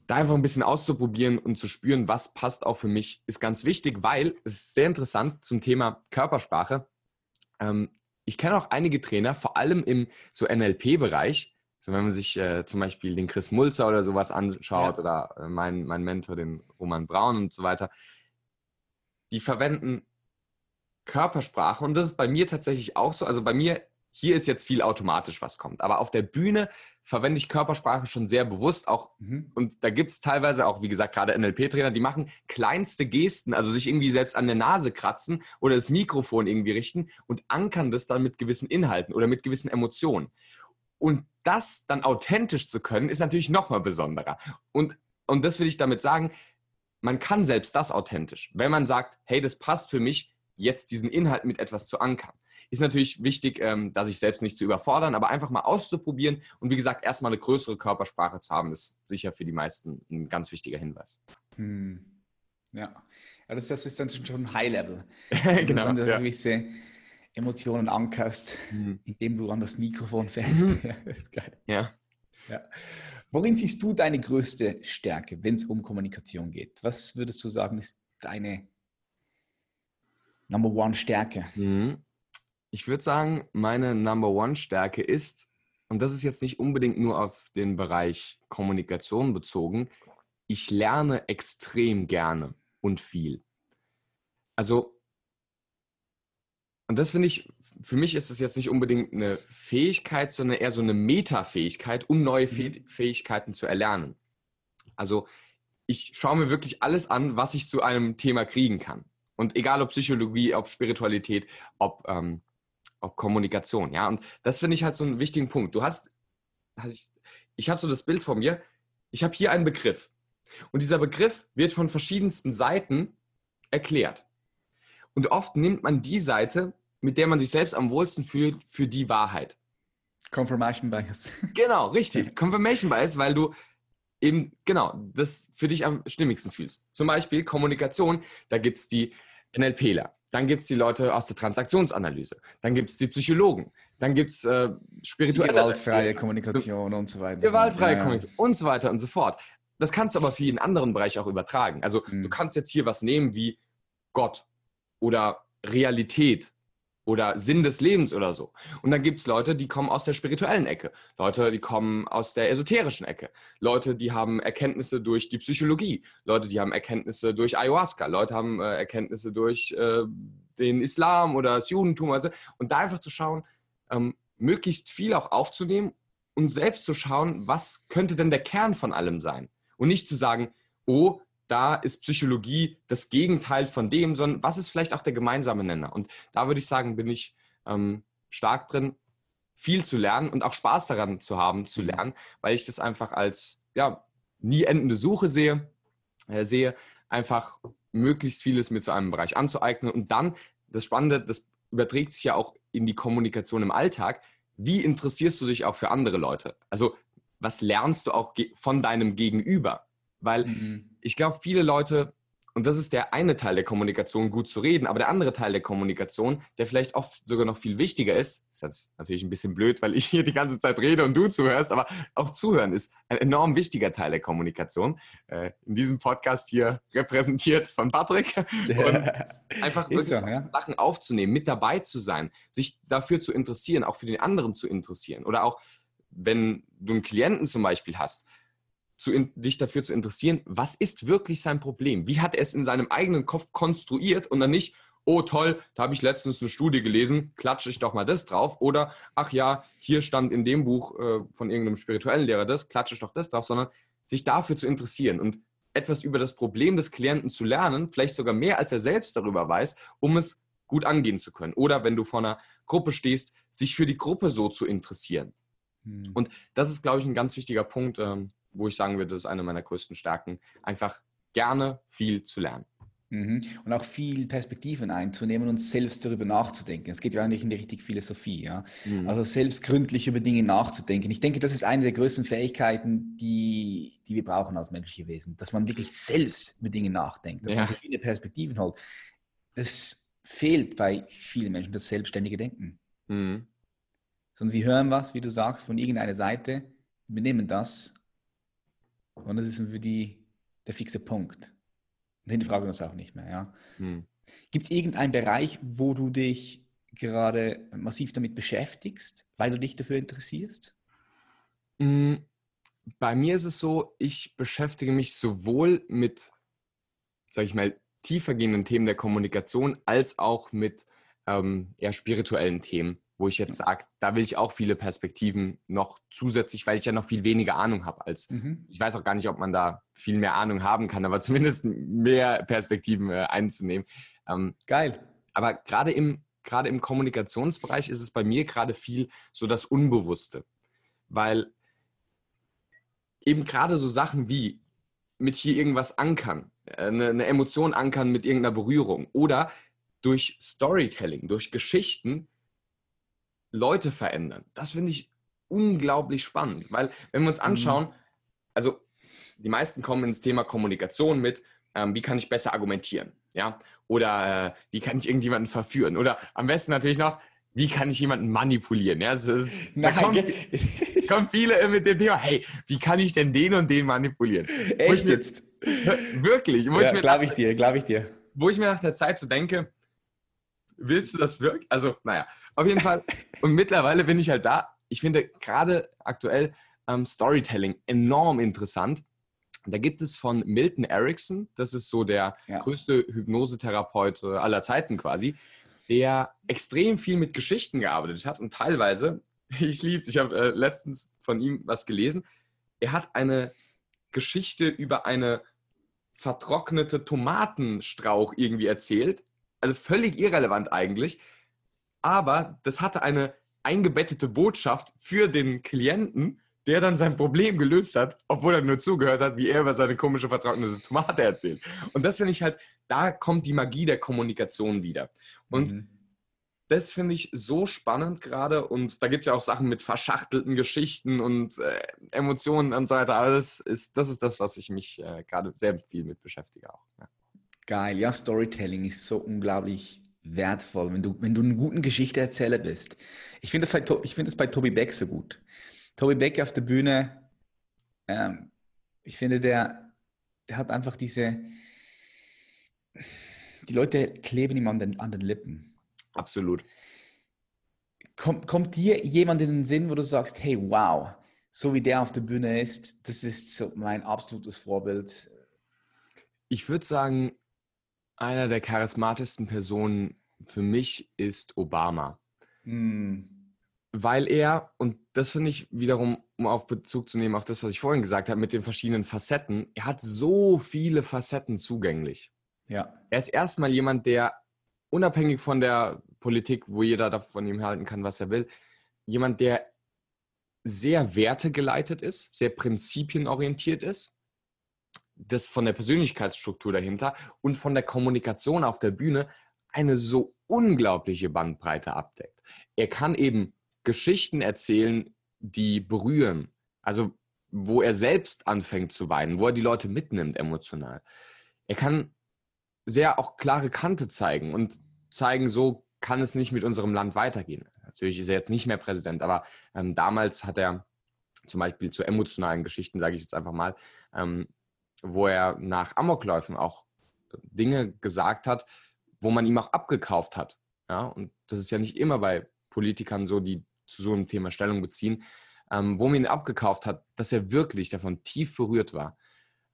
da einfach ein bisschen auszuprobieren und zu spüren, was passt auch für mich, ist ganz wichtig, weil es ist sehr interessant zum Thema Körpersprache. Ähm, ich kenne auch einige Trainer, vor allem im so NLP-Bereich, so wenn man sich äh, zum Beispiel den Chris Mulzer oder sowas anschaut ja. oder äh, mein, mein Mentor, den Roman Braun und so weiter, die verwenden Körpersprache und das ist bei mir tatsächlich auch so. Also bei mir hier ist jetzt viel automatisch, was kommt. Aber auf der Bühne verwende ich Körpersprache schon sehr bewusst auch. Mhm. Und da gibt es teilweise auch, wie gesagt, gerade NLP-Trainer, die machen kleinste Gesten, also sich irgendwie selbst an der Nase kratzen oder das Mikrofon irgendwie richten und ankern das dann mit gewissen Inhalten oder mit gewissen Emotionen. Und das dann authentisch zu können, ist natürlich nochmal besonderer. Und, und das will ich damit sagen, man kann selbst das authentisch. Wenn man sagt, hey, das passt für mich, jetzt diesen Inhalt mit etwas zu ankern. Ist natürlich wichtig, ähm, da sich selbst nicht zu überfordern, aber einfach mal auszuprobieren und wie gesagt, erstmal eine größere Körpersprache zu haben, ist sicher für die meisten ein ganz wichtiger Hinweis. Hm. Ja. ja das, das, ist dann schon High-Level. genau. Wenn du ja. gewisse Emotionen ankerst, hm. indem du an das Mikrofon. Mhm. ja, das ist geil. Ja. ja. Worin siehst du deine größte Stärke, wenn es um Kommunikation geht? Was würdest du sagen, ist deine Number One Stärke? Mhm ich würde sagen, meine Number One-Stärke ist, und das ist jetzt nicht unbedingt nur auf den Bereich Kommunikation bezogen, ich lerne extrem gerne und viel. Also und das finde ich, für mich ist es jetzt nicht unbedingt eine Fähigkeit, sondern eher so eine Metafähigkeit, um neue mhm. Fähigkeiten zu erlernen. Also ich schaue mir wirklich alles an, was ich zu einem Thema kriegen kann. Und egal ob Psychologie, ob Spiritualität, ob, ähm, ob Kommunikation, ja. Und das finde ich halt so einen wichtigen Punkt. Du hast, ich, ich habe so das Bild vor mir, ich habe hier einen Begriff. Und dieser Begriff wird von verschiedensten Seiten erklärt. Und oft nimmt man die Seite, mit der man sich selbst am wohlsten fühlt, für die Wahrheit. Confirmation Bias. Genau, richtig. Confirmation Bias, weil du eben, genau, das für dich am stimmigsten fühlst. Zum Beispiel Kommunikation, da gibt es die NLPler, dann gibt es die Leute aus der Transaktionsanalyse, dann gibt es die Psychologen, dann gibt es äh, spirituelle... Gewaltfreie Kommunikation und so weiter. Gewaltfreie ja. Kommunikation und so weiter und so fort. Das kannst du aber für jeden anderen Bereich auch übertragen. Also mhm. du kannst jetzt hier was nehmen wie Gott oder Realität oder Sinn des Lebens oder so. Und dann gibt es Leute, die kommen aus der spirituellen Ecke, Leute, die kommen aus der esoterischen Ecke, Leute, die haben Erkenntnisse durch die Psychologie, Leute, die haben Erkenntnisse durch Ayahuasca, Leute haben äh, Erkenntnisse durch äh, den Islam oder das Judentum. Also, und da einfach zu schauen, ähm, möglichst viel auch aufzunehmen und selbst zu schauen, was könnte denn der Kern von allem sein. Und nicht zu sagen, oh, da ist Psychologie das Gegenteil von dem, sondern was ist vielleicht auch der gemeinsame Nenner? Und da würde ich sagen, bin ich ähm, stark drin, viel zu lernen und auch Spaß daran zu haben, zu mhm. lernen, weil ich das einfach als ja, nie endende Suche sehe, äh, sehe, einfach möglichst vieles mir zu einem Bereich anzueignen und dann, das Spannende, das überträgt sich ja auch in die Kommunikation im Alltag, wie interessierst du dich auch für andere Leute? Also was lernst du auch von deinem Gegenüber? Weil mhm. ich glaube, viele Leute, und das ist der eine Teil der Kommunikation, gut zu reden, aber der andere Teil der Kommunikation, der vielleicht oft sogar noch viel wichtiger ist, ist jetzt natürlich ein bisschen blöd, weil ich hier die ganze Zeit rede und du zuhörst, aber auch zuhören ist ein enorm wichtiger Teil der Kommunikation. Äh, in diesem Podcast hier repräsentiert von Patrick. Und einfach wirklich so, ja. Sachen aufzunehmen, mit dabei zu sein, sich dafür zu interessieren, auch für den anderen zu interessieren. Oder auch, wenn du einen Klienten zum Beispiel hast, zu in, dich dafür zu interessieren, was ist wirklich sein Problem? Wie hat er es in seinem eigenen Kopf konstruiert und dann nicht, oh toll, da habe ich letztens eine Studie gelesen, klatsche ich doch mal das drauf. Oder, ach ja, hier stand in dem Buch äh, von irgendeinem spirituellen Lehrer das, klatsche ich doch das drauf, sondern sich dafür zu interessieren und etwas über das Problem des Klienten zu lernen, vielleicht sogar mehr als er selbst darüber weiß, um es gut angehen zu können. Oder wenn du vor einer Gruppe stehst, sich für die Gruppe so zu interessieren. Hm. Und das ist, glaube ich, ein ganz wichtiger Punkt, ähm, wo ich sagen würde, das ist eine meiner größten Stärken, einfach gerne viel zu lernen. Mhm. Und auch viel Perspektiven einzunehmen und selbst darüber nachzudenken. Es geht ja eigentlich in die richtige Philosophie, ja. Mhm. Also selbst gründlich über Dinge nachzudenken. Ich denke, das ist eine der größten Fähigkeiten, die, die wir brauchen als menschliche Wesen, dass man wirklich selbst über Dinge nachdenkt, dass ja. man verschiedene Perspektiven holt. Das fehlt bei vielen Menschen, das selbstständige Denken. Mhm. Sondern sie hören was, wie du sagst, von irgendeiner Seite, übernehmen das und das ist für die der fixe Punkt. Und hinterfragen wir uns auch nicht mehr. Ja? Hm. Gibt es irgendeinen Bereich, wo du dich gerade massiv damit beschäftigst, weil du dich dafür interessierst? Hm, bei mir ist es so, ich beschäftige mich sowohl mit, sage ich mal, tiefergehenden Themen der Kommunikation als auch mit ähm, eher spirituellen Themen wo ich jetzt sage, da will ich auch viele Perspektiven noch zusätzlich, weil ich ja noch viel weniger Ahnung habe als, mhm. ich weiß auch gar nicht, ob man da viel mehr Ahnung haben kann, aber zumindest mehr Perspektiven äh, einzunehmen. Ähm, Geil. Aber gerade im, gerade im Kommunikationsbereich ist es bei mir gerade viel so das Unbewusste, weil eben gerade so Sachen wie mit hier irgendwas ankern, eine, äh, eine Emotion ankern mit irgendeiner Berührung oder durch Storytelling, durch Geschichten Leute verändern. Das finde ich unglaublich spannend, weil wenn wir uns mhm. anschauen, also die meisten kommen ins Thema Kommunikation mit, ähm, wie kann ich besser argumentieren, ja, oder äh, wie kann ich irgendjemanden verführen oder am besten natürlich noch, wie kann ich jemanden manipulieren, ja, das ist, Nein, da kommen, kommen viele mit dem Thema, hey, wie kann ich denn den und den manipulieren? Echt mir, jetzt? Wirklich? Ja, glaube ich dir, glaube ich dir. Wo ich mir nach der Zeit so denke, willst du das wirklich? Also, naja, auf jeden Fall. Und mittlerweile bin ich halt da. Ich finde gerade aktuell ähm, Storytelling enorm interessant. Da gibt es von Milton Erickson, das ist so der ja. größte Hypnosetherapeut aller Zeiten quasi. der extrem viel mit Geschichten gearbeitet hat und teilweise, ich liebe es, ich habe äh, letztens von ihm was gelesen, er hat eine Geschichte über eine vertrocknete Tomatenstrauch irgendwie erzählt. Also völlig irrelevant eigentlich. Aber das hatte eine eingebettete Botschaft für den Klienten, der dann sein Problem gelöst hat, obwohl er nur zugehört hat, wie er über seine komische vertrocknete Tomate erzählt. Und das finde ich halt, da kommt die Magie der Kommunikation wieder. Und mhm. das finde ich so spannend gerade. Und da gibt es ja auch Sachen mit verschachtelten Geschichten und äh, Emotionen und so weiter. Das ist, das ist das, was ich mich äh, gerade sehr viel mit beschäftige auch. Ja. Geil, ja, Storytelling ist so unglaublich wertvoll, wenn du, wenn du eine gute Geschichteerzähler bist. Ich finde das, bei, find das bei Toby Beck so gut. Toby Beck auf der Bühne, ähm, ich finde, der, der hat einfach diese, die Leute kleben ihm an den, an den Lippen. Absolut. Kommt, kommt dir jemand in den Sinn, wo du sagst, hey, wow, so wie der auf der Bühne ist, das ist so mein absolutes Vorbild? Ich würde sagen, einer der charismatischsten Personen für mich ist Obama. Mm. Weil er, und das finde ich wiederum, um auf Bezug zu nehmen auf das, was ich vorhin gesagt habe, mit den verschiedenen Facetten, er hat so viele Facetten zugänglich. Ja. Er ist erstmal jemand, der unabhängig von der Politik, wo jeder davon ihm halten kann, was er will, jemand, der sehr wertegeleitet ist, sehr prinzipienorientiert ist das von der Persönlichkeitsstruktur dahinter und von der Kommunikation auf der Bühne eine so unglaubliche Bandbreite abdeckt. Er kann eben Geschichten erzählen, die berühren. Also wo er selbst anfängt zu weinen, wo er die Leute mitnimmt emotional. Er kann sehr auch klare Kante zeigen und zeigen, so kann es nicht mit unserem Land weitergehen. Natürlich ist er jetzt nicht mehr Präsident, aber ähm, damals hat er zum Beispiel zu emotionalen Geschichten, sage ich jetzt einfach mal, ähm, wo er nach Amokläufen auch Dinge gesagt hat, wo man ihm auch abgekauft hat. Ja, und das ist ja nicht immer bei Politikern so, die zu so einem Thema Stellung beziehen, ähm, wo man ihn abgekauft hat, dass er wirklich davon tief berührt war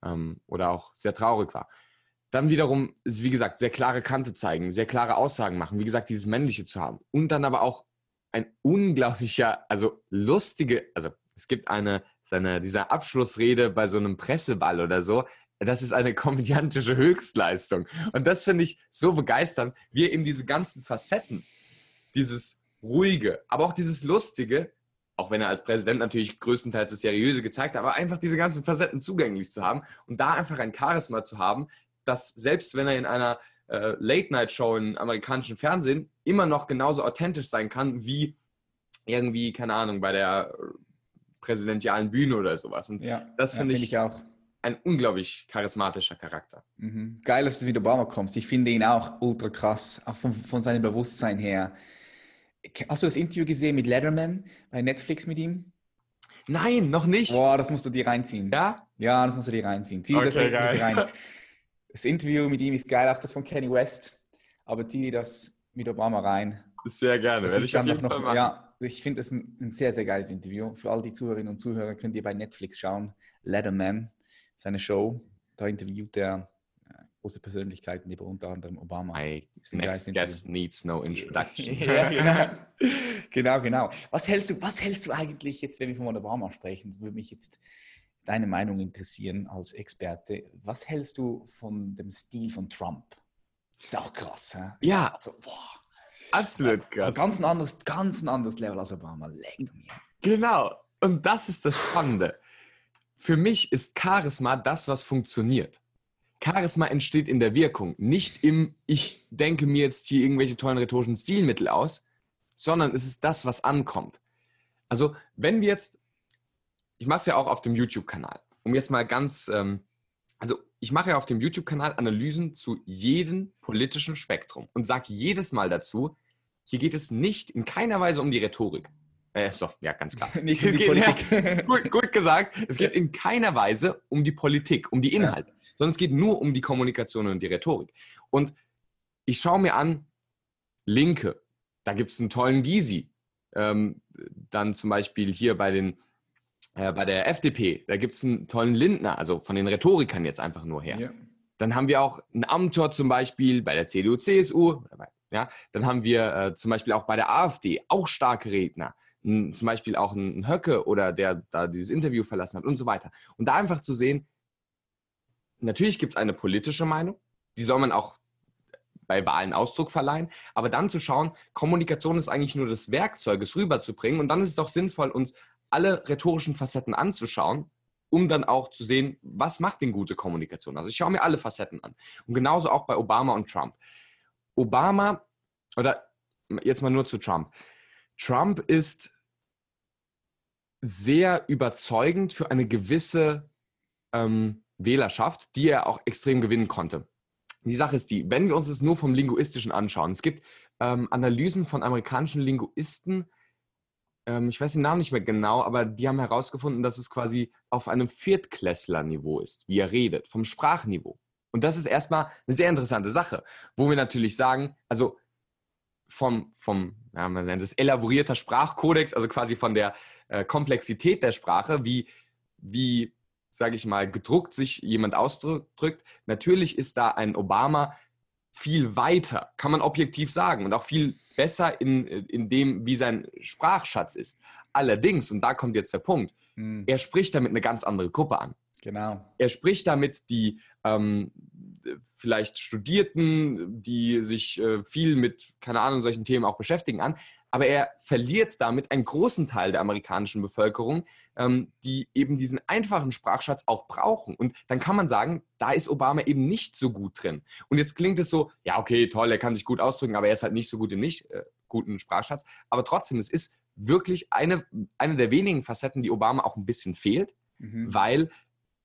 ähm, oder auch sehr traurig war. Dann wiederum ist, wie gesagt, sehr klare Kante zeigen, sehr klare Aussagen machen, wie gesagt, dieses Männliche zu haben. Und dann aber auch ein unglaublicher, also lustige, also es gibt eine seine, dieser Abschlussrede bei so einem Presseball oder so, das ist eine komödiantische Höchstleistung. Und das finde ich so begeisternd, wie er eben diese ganzen Facetten, dieses ruhige, aber auch dieses lustige, auch wenn er als Präsident natürlich größtenteils das Seriöse gezeigt hat, aber einfach diese ganzen Facetten zugänglich zu haben und da einfach ein Charisma zu haben, dass selbst wenn er in einer äh, Late-Night-Show im amerikanischen Fernsehen immer noch genauso authentisch sein kann wie irgendwie, keine Ahnung, bei der präsidentialen Bühne oder sowas. Und ja, das finde ja, find ich, ich, auch ein unglaublich charismatischer Charakter. Mhm. Geil, dass du wieder Obama kommst. Ich finde ihn auch ultra krass, auch von, von seinem Bewusstsein her. Hast du das Interview gesehen mit Letterman bei Netflix mit ihm? Nein, noch nicht. Boah, das musst du dir reinziehen. Ja? Ja, das musst du dir reinziehen. Zieh okay, das geil. rein. Das Interview mit ihm ist geil, auch das von Kenny West. Aber zieh dir das mit Obama rein. Sehr gerne, werde ich auf jeden noch, Fall machen. Ja, ich finde es ein, ein, sehr, sehr geiles Interview. Für all die Zuhörerinnen und Zuhörer könnt ihr bei Netflix schauen. Letterman, seine Show. Da interviewt er äh, große Persönlichkeiten, über unter anderem Obama. My next guest needs no introduction. ja, genau. genau, genau. Was hältst du, was hältst du eigentlich jetzt, wenn wir von Obama sprechen? Das würde mich jetzt deine Meinung interessieren als Experte. Was hältst du von dem Stil von Trump? Ist auch krass, hä? ja. Also, boah. Absolut krass. Ganz ein anderes, ganz ein anderes Level als Obama. Leck mir. Genau. Und das ist das Spannende. Für mich ist Charisma das, was funktioniert. Charisma entsteht in der Wirkung, nicht im, ich denke mir jetzt hier irgendwelche tollen rhetorischen Stilmittel aus, sondern es ist das, was ankommt. Also, wenn wir jetzt, ich mache es ja auch auf dem YouTube-Kanal, um jetzt mal ganz, ähm, ich mache ja auf dem YouTube-Kanal Analysen zu jedem politischen Spektrum und sage jedes Mal dazu, hier geht es nicht in keiner Weise um die Rhetorik. Äh, so, ja, ganz klar. nicht um die geht, Politik. Ja, gut, gut, gesagt. Es geht in keiner Weise um die Politik, um die Inhalte, ja. sondern es geht nur um die Kommunikation und die Rhetorik. Und ich schaue mir an, Linke, da gibt es einen tollen Gysi. Ähm, dann zum Beispiel hier bei den äh, bei der FDP, da gibt es einen tollen Lindner, also von den Rhetorikern jetzt einfach nur her. Ja. Dann haben wir auch einen Amtor zum Beispiel bei der CDU, CSU, Ja, dann haben wir äh, zum Beispiel auch bei der AfD auch starke Redner. N zum Beispiel auch ein Höcke oder der da dieses Interview verlassen hat und so weiter. Und da einfach zu sehen, natürlich gibt es eine politische Meinung, die soll man auch bei Wahlen Ausdruck verleihen, aber dann zu schauen, Kommunikation ist eigentlich nur das Werkzeug, es rüberzubringen und dann ist es doch sinnvoll, uns alle rhetorischen Facetten anzuschauen, um dann auch zu sehen, was macht denn gute Kommunikation. Also ich schaue mir alle Facetten an. Und genauso auch bei Obama und Trump. Obama, oder jetzt mal nur zu Trump. Trump ist sehr überzeugend für eine gewisse ähm, Wählerschaft, die er auch extrem gewinnen konnte. Die Sache ist die, wenn wir uns das nur vom Linguistischen anschauen, es gibt ähm, Analysen von amerikanischen Linguisten, ähm, ich weiß den Namen nicht mehr genau, aber die haben herausgefunden, dass es quasi auf einem Viertklässler-Niveau ist, wie er redet, vom Sprachniveau. Und das ist erstmal eine sehr interessante Sache, wo wir natürlich sagen, also vom, vom ja, man nennt es elaborierter Sprachkodex, also quasi von der äh, Komplexität der Sprache, wie, wie sage ich mal, gedruckt sich jemand ausdrückt. Natürlich ist da ein Obama viel weiter, kann man objektiv sagen, und auch viel besser in, in dem, wie sein Sprachschatz ist. Allerdings, und da kommt jetzt der Punkt, hm. er spricht damit eine ganz andere Gruppe an. Genau. Er spricht damit die ähm, vielleicht Studierten, die sich äh, viel mit, keine Ahnung, solchen Themen auch beschäftigen an aber er verliert damit einen großen Teil der amerikanischen Bevölkerung, ähm, die eben diesen einfachen Sprachschatz auch brauchen. Und dann kann man sagen, da ist Obama eben nicht so gut drin. Und jetzt klingt es so, ja, okay, toll, er kann sich gut ausdrücken, aber er ist halt nicht so gut im nicht äh, guten Sprachschatz. Aber trotzdem, es ist wirklich eine, eine der wenigen Facetten, die Obama auch ein bisschen fehlt, mhm. weil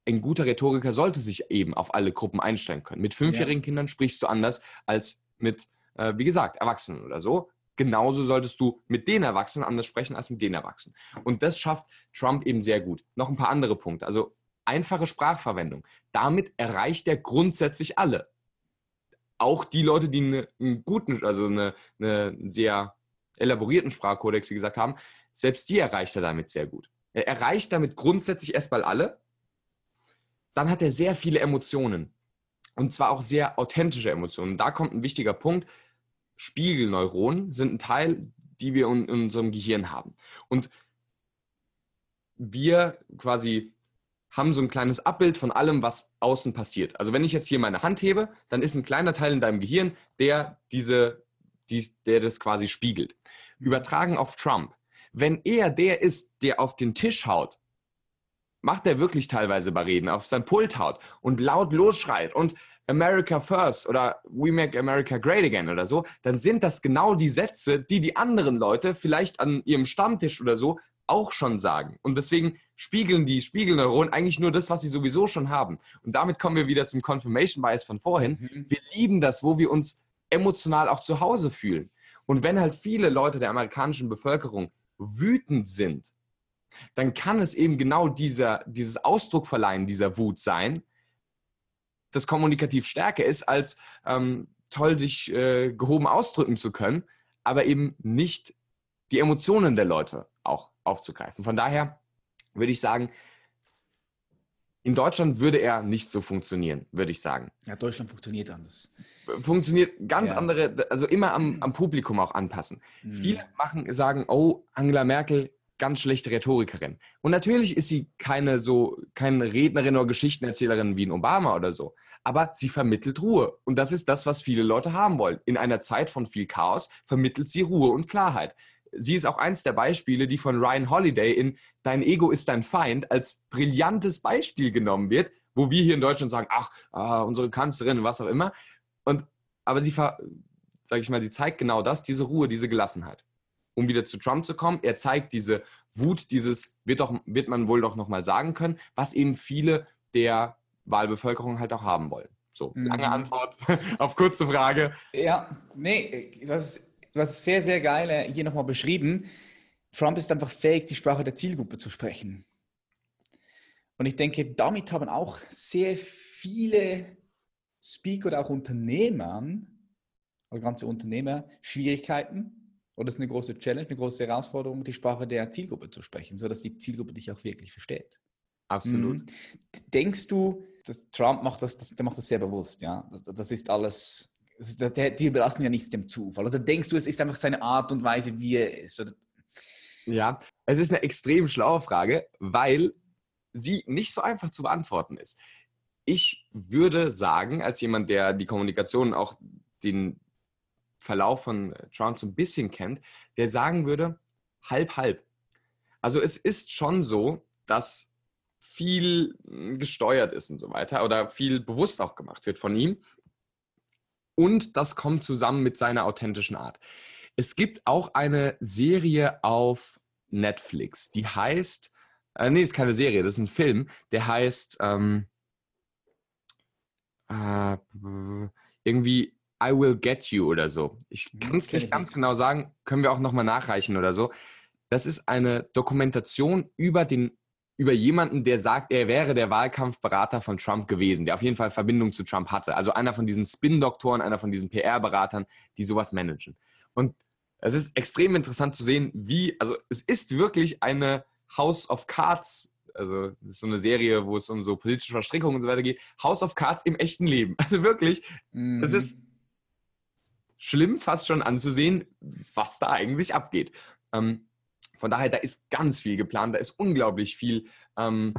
ein guter Rhetoriker sollte sich eben auf alle Gruppen einstellen können. Mit fünfjährigen ja. Kindern sprichst du anders als mit, äh, wie gesagt, Erwachsenen oder so genauso solltest du mit den Erwachsenen anders sprechen als mit den Erwachsenen. Und das schafft Trump eben sehr gut. Noch ein paar andere Punkte. Also einfache Sprachverwendung. Damit erreicht er grundsätzlich alle. Auch die Leute, die eine, einen guten, also eine, eine sehr elaborierten Sprachkodex, wie gesagt, haben, selbst die erreicht er damit sehr gut. Er erreicht damit grundsätzlich erstmal alle. Dann hat er sehr viele Emotionen. Und zwar auch sehr authentische Emotionen. Da kommt ein wichtiger Punkt. Spiegelneuronen sind ein Teil, die wir in, unserem Gehirn haben. Und wir quasi haben so ein kleines Abbild von allem, was außen passiert. Also wenn ich jetzt hier meine Hand hebe, dann ist ein kleiner Teil in deinem Gehirn, der diese, die, der das quasi spiegelt. Übertragen auf Trump. Wenn er der ist, der auf den Tisch haut, macht er wirklich teilweise bei Reden, auf sein Pult haut und laut losschreit und America First oder We Make America Great Again oder so, dann sind das genau die Sätze, die die anderen Leute vielleicht an ihrem Stammtisch oder so auch schon sagen. Und deswegen spiegeln die Spiegelneuronen eigentlich nur das, was sie sowieso schon haben. Und damit kommen wir wieder zum Confirmation Bias von vorhin. Mhm. Wir lieben das, wo wir uns emotional auch zu Hause fühlen. Und wenn halt viele Leute der amerikanischen Bevölkerung wütend sind, dann kann es eben genau dieser, dieses Ausdruckverleihen dieser Wut sein, das kommunikativ stärker ist, als ähm, toll sich äh, gehoben ausdrücken zu können, aber eben nicht die Emotionen der Leute auch aufzugreifen. Von daher würde ich sagen, in Deutschland würde er nicht so funktionieren, würde ich sagen. Ja, Deutschland funktioniert anders. Funktioniert ganz ja. andere, also immer am, am Publikum auch anpassen. Mhm. Viele machen, sagen, oh, Angela Merkel ganz schlechte Rhetorikerin. Und natürlich ist sie keine so, keine Rednerin oder Geschichtenerzählerin wie ein Obama oder so. Aber sie vermittelt Ruhe. Und das ist das, was viele Leute haben wollen. In einer Zeit von viel Chaos vermittelt sie Ruhe und Klarheit. Sie ist auch eins der Beispiele, die von Ryan Holiday in Dein Ego ist dein Feind als brillantes Beispiel genommen wird, wo wir hier in Deutschland sagen, ach, ah, unsere Kanzlerin, was auch immer. Und, aber sie, sage ich mal, sie zeigt genau das, diese Ruhe, diese Gelassenheit um wieder zu Trump zu kommen, er zeigt diese Wut, dieses wird, doch, wird man wohl doch nochmal sagen können, was eben viele der Wahlbevölkerung halt auch haben wollen. So, mhm. lange mhm. Antwort auf kurze Frage. Ja, nee, das ist, das ist sehr, sehr geil äh, hier nochmal beschrieben. Trump ist einfach fähig, die Sprache der Zielgruppe zu sprechen. Und ich denke, damit haben auch sehr viele Speaker oder auch Unternehmer, also ganze Unternehmer, Schwierigkeiten, oder es ist eine große Challenge, eine große Herausforderung, die Sprache der Zielgruppe zu sprechen, sodass die Zielgruppe dich auch wirklich versteht. Absolut. Mhm. Denkst du, dass Trump macht das, das, der macht das sehr bewusst, ja? Das, das ist alles die überlassen ja nichts dem Zufall. Oder denkst du, es ist einfach seine Art und Weise, wie er ist? Oder? Ja, es ist eine extrem schlaue Frage, weil sie nicht so einfach zu beantworten ist. Ich würde sagen, als jemand, der die Kommunikation auch den Verlauf von Trump so ein bisschen kennt, der sagen würde, halb, halb. Also es ist schon so, dass viel gesteuert ist und so weiter oder viel bewusst auch gemacht wird von ihm. Und das kommt zusammen mit seiner authentischen Art. Es gibt auch eine Serie auf Netflix, die heißt, äh, nee, ist keine Serie, das ist ein Film, der heißt ähm, äh, irgendwie I Will Get You oder so. Ich hm, kann es nicht ganz genau sagen, können wir auch nochmal nachreichen oder so. Das ist eine Dokumentation über den über jemanden, der sagt, er wäre der Wahlkampfberater von Trump gewesen, der auf jeden Fall Verbindung zu Trump hatte. Also einer von diesen Spin-Doktoren, einer von diesen PR-Beratern, die sowas managen. Und es ist extrem interessant zu sehen, wie, also es ist wirklich eine House of Cards, also ist so eine Serie, wo es um so politische Verstrickungen und so weiter geht, House of Cards im echten Leben. Also wirklich, mhm. es ist schlimm fast schon anzusehen, was da eigentlich abgeht. Ähm, von daher, da ist ganz viel geplant, da ist unglaublich viel, ähm,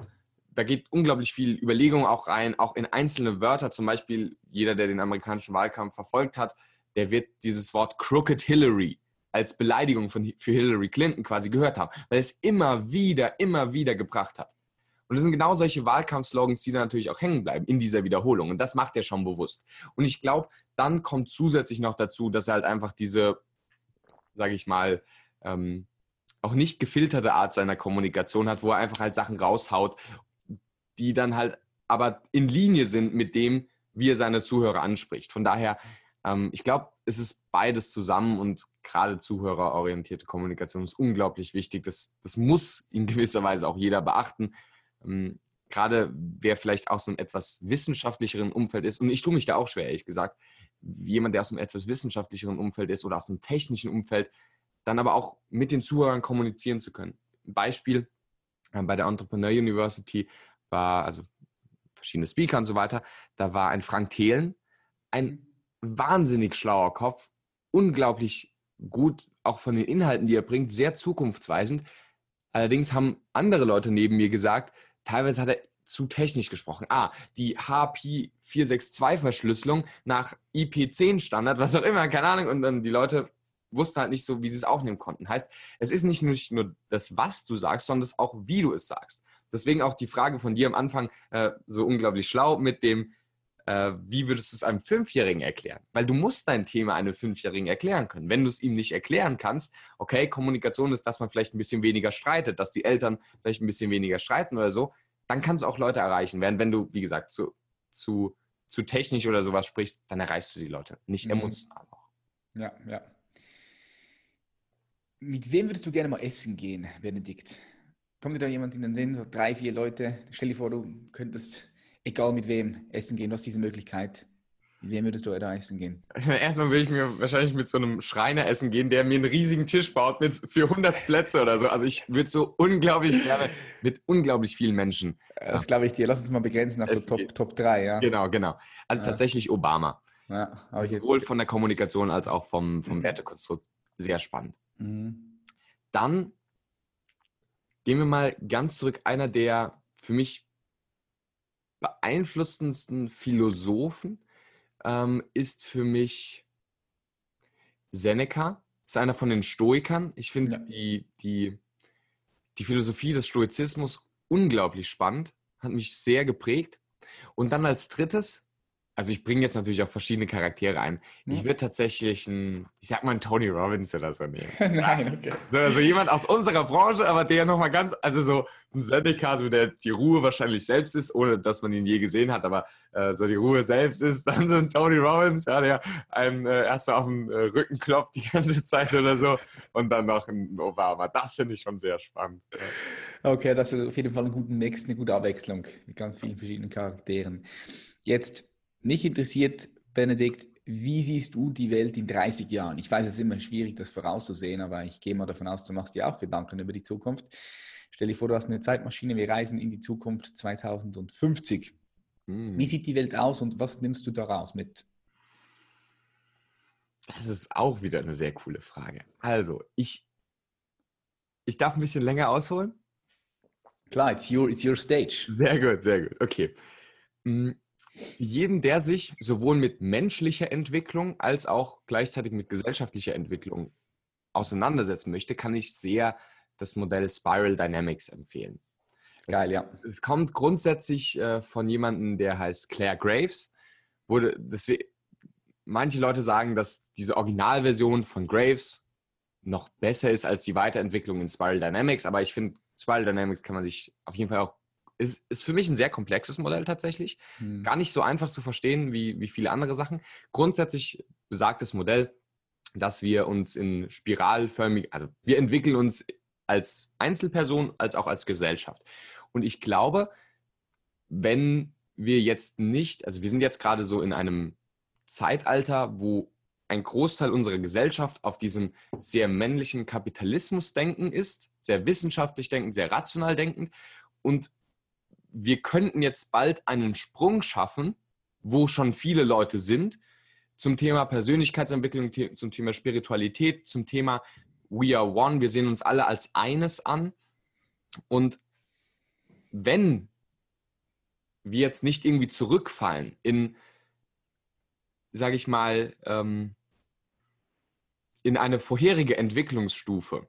da geht unglaublich viel Überlegung auch rein, auch in einzelne Wörter. Zum Beispiel, jeder, der den amerikanischen Wahlkampf verfolgt hat, der wird dieses Wort Crooked Hillary als Beleidigung von, für Hillary Clinton quasi gehört haben, weil es immer wieder, immer wieder gebracht hat. Und das sind genau solche Wahlkampfslogans, die dann natürlich auch hängen bleiben in dieser Wiederholung. Und das macht er schon bewusst. Und ich glaube, dann kommt zusätzlich noch dazu, dass er halt einfach diese, sage ich mal, ähm, auch nicht gefilterte Art seiner Kommunikation hat, wo er einfach halt Sachen raushaut, die dann halt aber in Linie sind mit dem, wie er seine Zuhörer anspricht. Von daher, ähm, ich glaube, es ist beides zusammen und gerade zuhörerorientierte Kommunikation ist unglaublich wichtig. Das, das muss in gewisser Weise auch jeder beachten. Ähm, gerade wer vielleicht aus einem etwas wissenschaftlicheren Umfeld ist, und ich tue mich da auch schwer, ehrlich gesagt, jemand, der aus einem etwas wissenschaftlicheren Umfeld ist oder aus einem technischen Umfeld, dann aber auch mit den Zuhörern kommunizieren zu können. Beispiel äh, bei der Entrepreneur University war, also verschiedene Speaker und so weiter, da war ein Frank Thelen, ein wahnsinnig schlauer Kopf, unglaublich gut, auch von den Inhalten, die er bringt, sehr zukunftsweisend. Allerdings haben andere Leute neben mir gesagt, teilweise hat er zu technisch gesprochen. Ah, die HP462-Verschlüsselung nach IP10-Standard, was auch immer, keine Ahnung. Und dann die Leute wussten halt nicht so, wie sie es aufnehmen konnten. Heißt, es ist nicht nur das, was du sagst, sondern auch, wie du es sagst. Deswegen auch die Frage von dir am Anfang äh, so unglaublich schlau mit dem, äh, wie würdest du es einem Fünfjährigen erklären? Weil du musst dein Thema einem Fünfjährigen erklären können. Wenn du es ihm nicht erklären kannst, okay, Kommunikation ist, dass man vielleicht ein bisschen weniger streitet, dass die Eltern vielleicht ein bisschen weniger streiten oder so, dann kannst du auch Leute erreichen. Während wenn du, wie gesagt, zu, zu, zu technisch oder sowas sprichst, dann erreichst du die Leute, nicht mhm. emotional auch. Ja, ja. Mit wem würdest du gerne mal essen gehen, Benedikt? Kommt dir da jemand in den Sinn, so drei, vier Leute? Stell dir vor, du könntest, egal mit wem, essen gehen. Du hast diese Möglichkeit. Mit wem würdest du da essen gehen? Erstmal würde ich mir wahrscheinlich mit so einem Schreiner essen gehen, der mir einen riesigen Tisch baut mit 400 Plätze oder so. Also ich würde so unglaublich gerne mit unglaublich vielen Menschen. Das glaube ich dir. Lass uns mal begrenzen auf so Top, Top 3, ja? Genau, genau. Also ja. tatsächlich Obama. Ja, Sowohl von der Kommunikation als auch vom, vom Wertekonstrukt sehr spannend. Mhm. Dann gehen wir mal ganz zurück. Einer der für mich beeinflussendsten Philosophen ähm, ist für mich Seneca. Ist einer von den Stoikern. Ich finde ja. die, die, die Philosophie des Stoizismus unglaublich spannend, hat mich sehr geprägt. Und dann als drittes also ich bringe jetzt natürlich auch verschiedene Charaktere ein. Ich würde tatsächlich ein, ich sag mal einen Tony Robbins oder so nehmen. Nein, okay. So, also jemand aus unserer Branche, aber der nochmal ganz, also so ein Seneca, so der die Ruhe wahrscheinlich selbst ist, ohne dass man ihn je gesehen hat, aber äh, so die Ruhe selbst ist, dann so ein Tony Robbins, ja, der einem äh, erst so auf den äh, Rücken klopft die ganze Zeit oder so und dann noch ein Obama. Das finde ich schon sehr spannend. Okay, das ist auf jeden Fall ein guter Mix, eine gute Abwechslung mit ganz vielen verschiedenen Charakteren. Jetzt mich interessiert, Benedikt, wie siehst du die Welt in 30 Jahren? Ich weiß, es ist immer schwierig, das vorauszusehen, aber ich gehe mal davon aus, du machst dir auch Gedanken über die Zukunft. Stell dir vor, du hast eine Zeitmaschine, wir reisen in die Zukunft 2050. Hm. Wie sieht die Welt aus und was nimmst du daraus mit? Das ist auch wieder eine sehr coole Frage. Also, ich, ich darf ein bisschen länger ausholen. Klar, it's your, it's your stage. Sehr gut, sehr gut. Okay. Jeden, der sich sowohl mit menschlicher Entwicklung als auch gleichzeitig mit gesellschaftlicher Entwicklung auseinandersetzen möchte, kann ich sehr das Modell Spiral Dynamics empfehlen. Geil, es, ja. Es kommt grundsätzlich äh, von jemandem, der heißt Claire Graves. Wurde, deswegen, manche Leute sagen, dass diese Originalversion von Graves noch besser ist als die Weiterentwicklung in Spiral Dynamics, aber ich finde, Spiral Dynamics kann man sich auf jeden Fall auch, ist, ist für mich ein sehr komplexes Modell tatsächlich. Hm. Gar nicht so einfach zu verstehen wie, wie viele andere Sachen. Grundsätzlich besagt das Modell, dass wir uns in spiralförmig, also wir entwickeln uns als Einzelperson als auch als Gesellschaft. Und ich glaube, wenn wir jetzt nicht, also wir sind jetzt gerade so in einem Zeitalter, wo ein Großteil unserer Gesellschaft auf diesem sehr männlichen Kapitalismus denken ist, sehr wissenschaftlich denken, sehr rational denken. Und wir könnten jetzt bald einen Sprung schaffen, wo schon viele Leute sind, zum Thema Persönlichkeitsentwicklung, zum Thema Spiritualität, zum Thema We are one, wir sehen uns alle als eines an. Und wenn wir jetzt nicht irgendwie zurückfallen in, sage ich mal, ähm, in eine vorherige Entwicklungsstufe,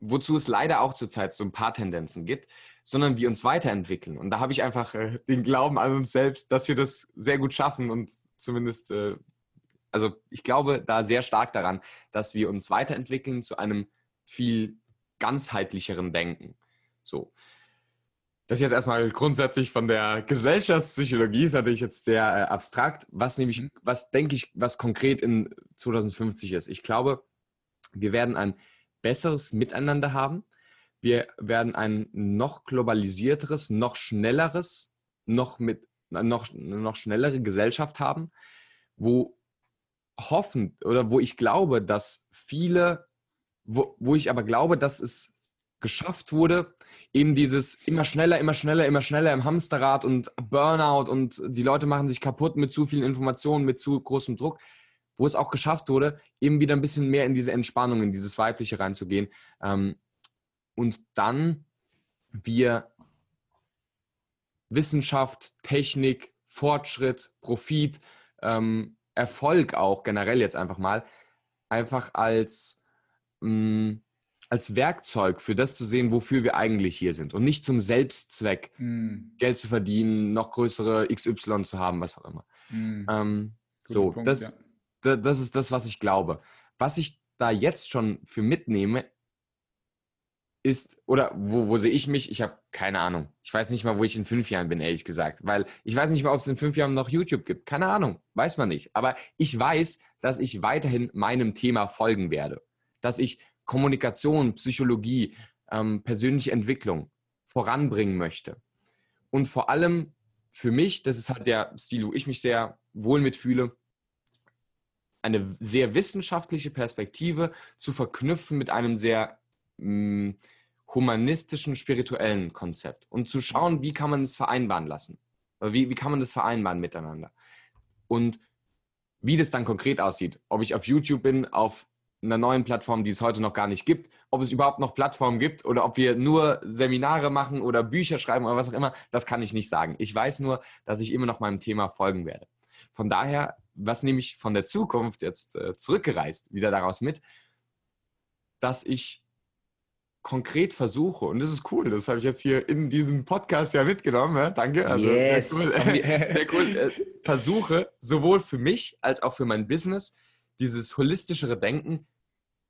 wozu es leider auch zurzeit so ein paar Tendenzen gibt, sondern wir uns weiterentwickeln. Und da habe ich einfach äh, den Glauben an uns selbst, dass wir das sehr gut schaffen und zumindest, äh, also ich glaube da sehr stark daran, dass wir uns weiterentwickeln zu einem viel ganzheitlicheren Denken. So. Das ist jetzt erstmal grundsätzlich von der Gesellschaftspsychologie, ist natürlich jetzt sehr äh, abstrakt. Was nämlich, mhm. was denke ich, was konkret in 2050 ist. Ich glaube, wir werden ein besseres Miteinander haben. Wir werden ein noch globalisierteres, noch schnelleres, noch mit noch, noch schnellere Gesellschaft haben, wo hoffen oder wo ich glaube, dass viele, wo, wo ich aber glaube, dass es geschafft wurde, eben dieses immer schneller, immer schneller, immer schneller im Hamsterrad und Burnout und die Leute machen sich kaputt mit zu vielen Informationen, mit zu großem Druck, wo es auch geschafft wurde, eben wieder ein bisschen mehr in diese Entspannung, in dieses Weibliche reinzugehen. Ähm, und dann wir Wissenschaft, Technik, Fortschritt, Profit, ähm, Erfolg auch generell jetzt einfach mal, einfach als mh, mm, als Werkzeug für das zu sehen, wofür wir eigentlich hier sind und nicht zum Selbstzweck, mm. Geld zu verdienen, noch größere XY zu haben, was auch immer. Mm. Ähm, so, Punkt, das, ja. Das ist das, was ich glaube. Was ich da jetzt schon für mitnehme, ist, oder wo, wo sehe ich mich? Ich habe keine Ahnung. Ich weiß nicht mal, wo ich in fünf Jahren bin, ehrlich gesagt. Weil ich weiß nicht mal, ob es in fünf Jahren noch YouTube gibt. Keine Ahnung. Weiß man nicht. Aber ich weiß, dass ich weiterhin meinem Thema folgen werde. Dass ich Kommunikation, Psychologie, ähm, persönliche Entwicklung voranbringen möchte. Und vor allem für mich, das ist halt der Stil, wo ich mich sehr wohl mitfühle, eine sehr wissenschaftliche Perspektive zu verknüpfen mit einem sehr mh, mm, humanistischen, spirituellen Konzept und zu schauen, wie kann man es vereinbaren lassen. Wie, wie kann man das vereinbaren miteinander? Und wie das dann konkret aussieht, ob ich auf YouTube bin, auf einer neuen Plattform, die es heute noch gar nicht gibt, ob es überhaupt noch Plattformen gibt oder ob wir nur Seminare machen oder Bücher schreiben oder was auch immer, das kann ich nicht sagen. Ich weiß nur, dass ich immer noch meinem Thema folgen werde. Von daher, was nehme ich von der Zukunft jetzt äh, zurückgereist wieder daraus mit, dass ich konkret versuche, und das ist cool, das habe ich jetzt hier in diesem Podcast ja mitgenommen, ja? danke. Also yes. sehr cool, sehr cool äh, versuche sowohl für mich als auch für mein Business dieses holistischere Denken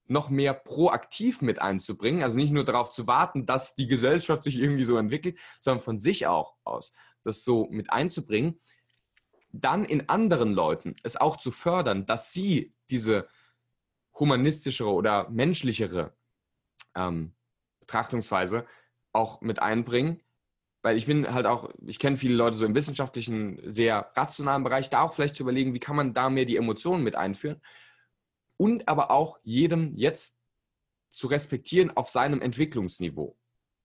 noch mehr proaktiv mit einzubringen. Also nicht nur darauf zu warten, dass die Gesellschaft sich irgendwie so entwickelt, sondern von sich auch aus das so mit einzubringen. Dann in anderen Leuten es auch zu fördern, dass sie diese humanistischere oder menschlichere ähm, Betrachtungsweise auch mit einbringen. Weil ich bin halt auch, ich kenne viele Leute so im wissenschaftlichen, sehr rationalen Bereich, da auch vielleicht zu überlegen, wie kann man da mehr die Emotionen mit einführen und aber auch jedem jetzt zu respektieren auf seinem Entwicklungsniveau.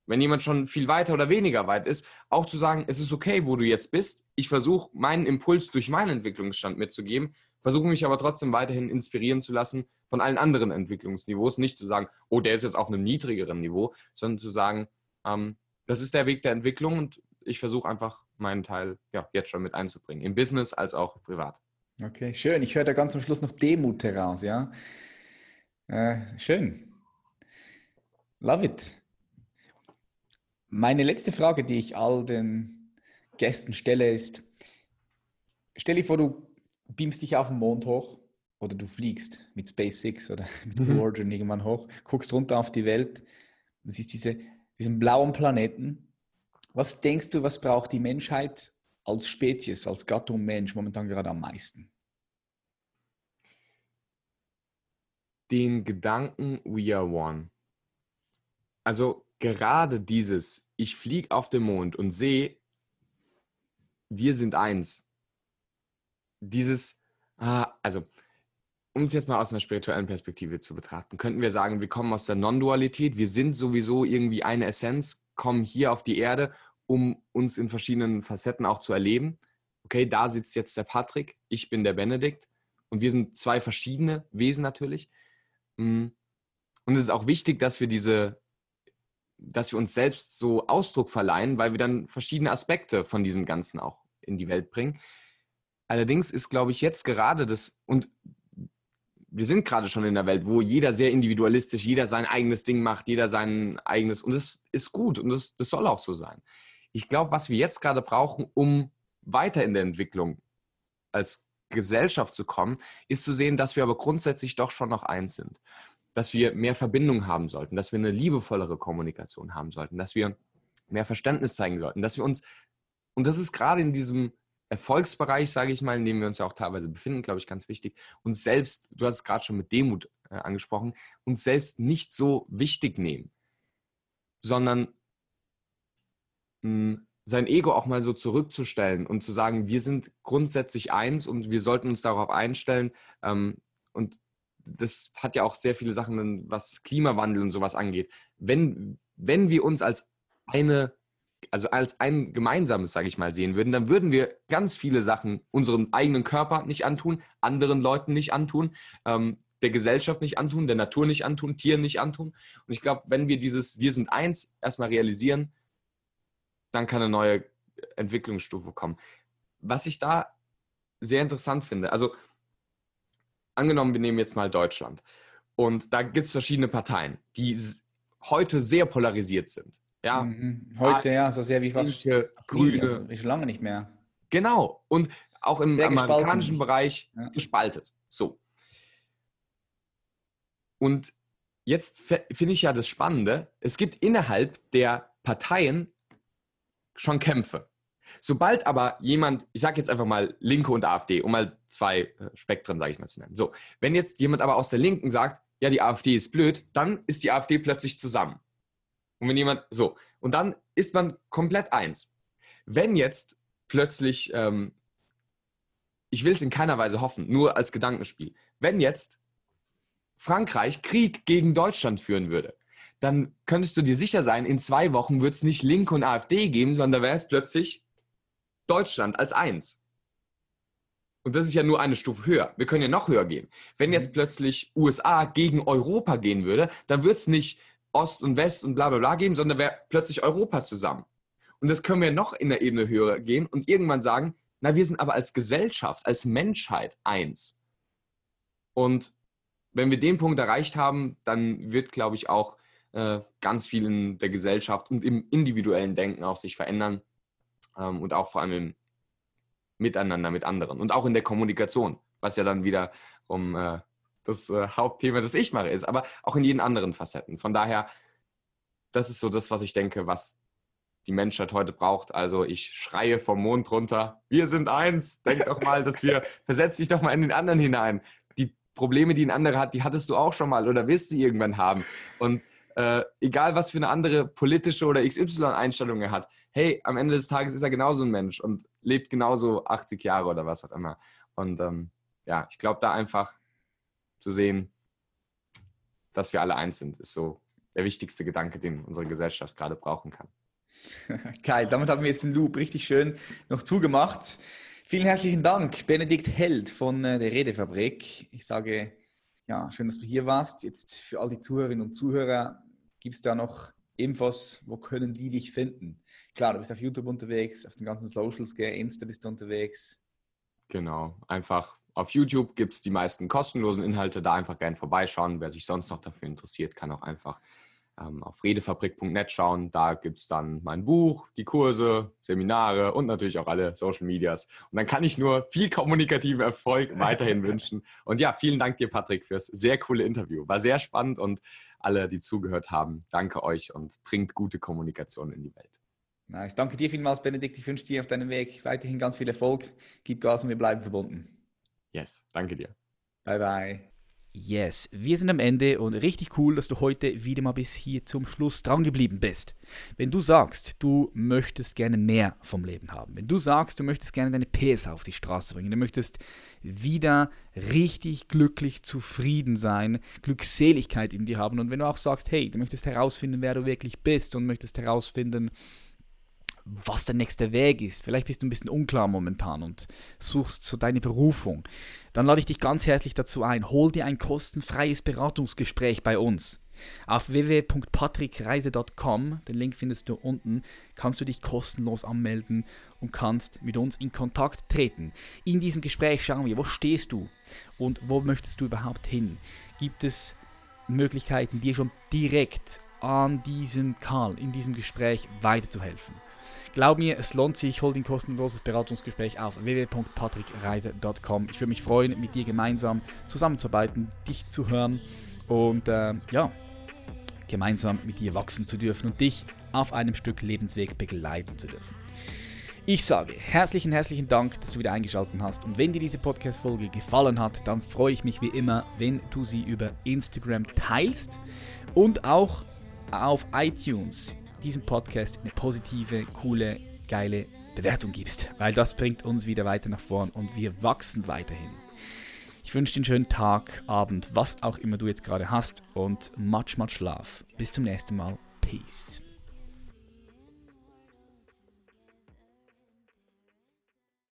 Wenn jemand schon viel weiter oder weniger weit ist, auch zu sagen, es ist okay, wo du jetzt bist. Ich versuche meinen Impuls durch meinen Entwicklungsstand mitzugeben. versuche mich aber trotzdem weiterhin inspirieren zu lassen von allen anderen Entwicklungsniveaus. Nicht zu sagen, oh, der ist jetzt auf einem niedrigeren Niveau, sondern zu sagen, ähm, das ist der Weg der Entwicklung und ich versuche einfach meinen Teil ja, jetzt schon mit einzubringen, im Business als auch privat. Okay, schön. Ich höre da ganz am Schluss noch Demut heraus, ja. Äh, schön. Love it. Meine letzte Frage, die ich all den Gästen stelle, ist, stell dir vor, du beamst dich auf den Mond hoch oder du fliegst mit SpaceX oder mit Blue mhm. Origin irgendwann hoch, guckst runter auf die Welt, siehst diese, diesen blauen Planeten. Was denkst du, was braucht die Menschheit als Spezies, als Gattung Mensch momentan gerade am meisten? Den Gedanken, we are one. Also gerade dieses, ich fliege auf den Mond und sehe, wir sind eins. Dieses, ah, also, um es jetzt mal aus einer spirituellen Perspektive zu betrachten, könnten wir sagen, wir kommen aus der Non-Dualität, wir sind sowieso irgendwie eine Essenz, kommen hier auf die Erde, um uns in verschiedenen Facetten auch zu erleben. Okay, da sitzt jetzt der Patrick, ich bin der Benedikt und wir sind zwei verschiedene Wesen natürlich. Mm. Und es ist auch wichtig, dass wir diese dass wir uns selbst so Ausdruck verleihen, weil wir dann verschiedene Aspekte von diesem Ganzen auch in die Welt bringen. Allerdings ist, glaube ich, jetzt gerade das, und wir sind gerade schon in der Welt, wo jeder sehr individualistisch, jeder sein eigenes Ding macht, jeder sein eigenes, und das ist gut und das, das soll auch so sein. Ich glaube, was wir jetzt gerade brauchen, um weiter in der Entwicklung als Gesellschaft zu kommen, ist zu sehen, dass wir aber grundsätzlich doch schon noch eins sind dass wir mehr Verbindung haben sollten, dass wir eine liebevollere Kommunikation haben sollten, dass wir mehr Verständnis zeigen sollten, dass wir uns, und das ist gerade in diesem Erfolgsbereich, sage ich mal, in dem wir uns ja auch teilweise befinden, glaube ich, ganz wichtig, uns selbst, du hast es gerade schon mit Demut äh, angesprochen, uns selbst nicht so wichtig nehmen, sondern mh, hm, sein Ego auch mal so zurückzustellen und zu sagen, wir sind grundsätzlich eins und wir sollten uns darauf einstellen ähm, und das hat ja auch sehr viele Sachen, was Klimawandel und sowas angeht. Wenn, wenn wir uns als eine, also als ein gemeinsames, sage ich mal, sehen würden, dann würden wir ganz viele Sachen unserem eigenen Körper nicht antun, anderen Leuten nicht antun, ähm, der Gesellschaft nicht antun, der Natur nicht antun, Tieren nicht antun. Und ich glaube, wenn wir dieses Wir sind eins erstmal realisieren, dann kann eine neue Entwicklungsstufe kommen. Was ich da sehr interessant finde, also angenommen, wir nehmen jetzt mal Deutschland. Und da gibt es verschiedene Parteien, die heute sehr polarisiert sind. Ja? Mhm. Heute, ja, so sehr wie fast Grüne. Also, ich lange nicht mehr. Genau. Und auch im sehr amerikanischen Bereich ja. gespaltet. So. Und jetzt finde ich ja das Spannende, es gibt innerhalb der Parteien schon Kämpfe. Sobald aber jemand, ich sage jetzt einfach mal Linke und AfD, um mal zwei äh, Spektren, sage ich mal, zu nennen. So, wenn jetzt jemand aber aus der Linken sagt, ja, die AfD ist blöd, dann ist die AfD plötzlich zusammen. Und wenn jemand, so, und dann ist man komplett eins. Wenn jetzt plötzlich, ähm, ich will es in keiner Weise hoffen, nur als Gedankenspiel, wenn jetzt Frankreich Krieg gegen Deutschland führen würde, dann könntest du dir sicher sein, in zwei Wochen wird es nicht Linke und AfD geben, sondern wäre es plötzlich Deutschland als eins. Und das ist ja nur eine Stufe höher. Wir können ja noch höher gehen. Wenn jetzt mhm. plötzlich USA gegen Europa gehen würde, dann wird es nicht Ost und West und bla bla bla geben, sondern wäre plötzlich Europa zusammen. Und das können wir noch in der Ebene höher gehen und irgendwann sagen, na, wir sind aber als Gesellschaft, als Menschheit eins. Und wenn wir den Punkt erreicht haben, dann wird, glaube ich, auch äh, ganz viel in der Gesellschaft und im individuellen Denken auch sich verändern ähm, und auch vor allem im Miteinander mit anderen und auch in der Kommunikation, was ja dann wieder um äh, das äh, Hauptthema, das ich mache, ist, aber auch in jeden anderen Facetten. Von daher, das ist so das, was ich denke, was die Menschheit heute braucht. Also ich schreie vom Mond runter, wir sind eins. Denk doch mal, dass wir, versetz dich doch mal in den anderen hinein. Die Probleme, die ein anderer hat, die hattest du auch schon mal oder wirst du irgendwann haben. Und äh, egal, was für eine andere politische oder XY-Einstellung er hat, hey, am Ende des Tages ist er genauso ein Mensch und lebt genauso 80 Jahre oder was auch immer. Und ähm, ja, ich glaube, da einfach zu sehen, dass wir alle eins sind, ist so der wichtigste Gedanke, den unsere Gesellschaft gerade brauchen kann. Geil, damit haben wir jetzt den Loop richtig schön noch zugemacht. Vielen herzlichen Dank, Benedikt Held von äh, der Redefabrik. Ich sage, ja, schön, dass du hier warst. Jetzt für all die Zuhörerinnen und Zuhörer, gibt es da noch Infos, wo können die dich finden? Klar, du bist auf YouTube unterwegs, auf den ganzen Socials, gell? Insta bist du unterwegs. Genau, einfach auf YouTube gibt es die meisten kostenlosen Inhalte, da einfach gerne vorbeischauen. Wer sich sonst noch dafür interessiert, kann auch einfach ähm, auf redefabrik.net schauen. Da gibt es dann mein Buch, die Kurse, Seminare und natürlich auch alle Social Medias. Und dann kann ich nur viel kommunikativen Erfolg weiterhin wünschen. Und ja, vielen Dank dir, Patrick, fürs sehr coole Interview. War sehr spannend und alle, die zugehört haben, danke euch und bringt gute Kommunikation in die Welt. Nice. Danke dir vielmals, Benedikt. Ich wünsche dir auf deinem Weg weiterhin ganz viel Erfolg. Gib Gas und wir bleiben verbunden. Yes, danke dir. Bye, bye. Yes, wir sind am Ende und richtig cool, dass du heute wieder mal bis hier zum Schluss dran geblieben bist. Wenn du sagst, du möchtest gerne mehr vom Leben haben, wenn du sagst, du möchtest gerne deine PS auf die Straße bringen, du möchtest wieder richtig glücklich zufrieden sein, Glückseligkeit in dir haben und wenn du auch sagst, hey, du möchtest herausfinden, wer du wirklich bist und möchtest herausfinden, was der nächste Weg ist. Vielleicht bist du ein bisschen unklar momentan und suchst so deine Berufung. Dann lade ich dich ganz herzlich dazu ein. Hol dir ein kostenfreies Beratungsgespräch bei uns. Auf www.patrickreise.com, den Link findest du unten, kannst du dich kostenlos anmelden und kannst mit uns in Kontakt treten. In diesem Gespräch schauen wir, wo stehst du und wo möchtest du überhaupt hin? Gibt es Möglichkeiten, dir schon direkt an diesem Karl, in diesem Gespräch weiterzuhelfen? Glaub mir, es lohnt sich. Hol ein kostenloses Beratungsgespräch auf www.patrickreise.com. Ich würde mich freuen, mit dir gemeinsam zusammenzuarbeiten, dich zu hören und äh, ja, gemeinsam mit dir wachsen zu dürfen und dich auf einem Stück Lebensweg begleiten zu dürfen. Ich sage herzlichen, herzlichen Dank, dass du wieder eingeschaltet hast. Und wenn dir diese Podcast-Folge gefallen hat, dann freue ich mich wie immer, wenn du sie über Instagram teilst und auch auf iTunes diesem Podcast eine positive, coole, geile Bewertung gibst, weil das bringt uns wieder weiter nach vorn und wir wachsen weiterhin. Ich wünsche dir einen schönen Tag, Abend, was auch immer du jetzt gerade hast und much, much love. Bis zum nächsten Mal. Peace.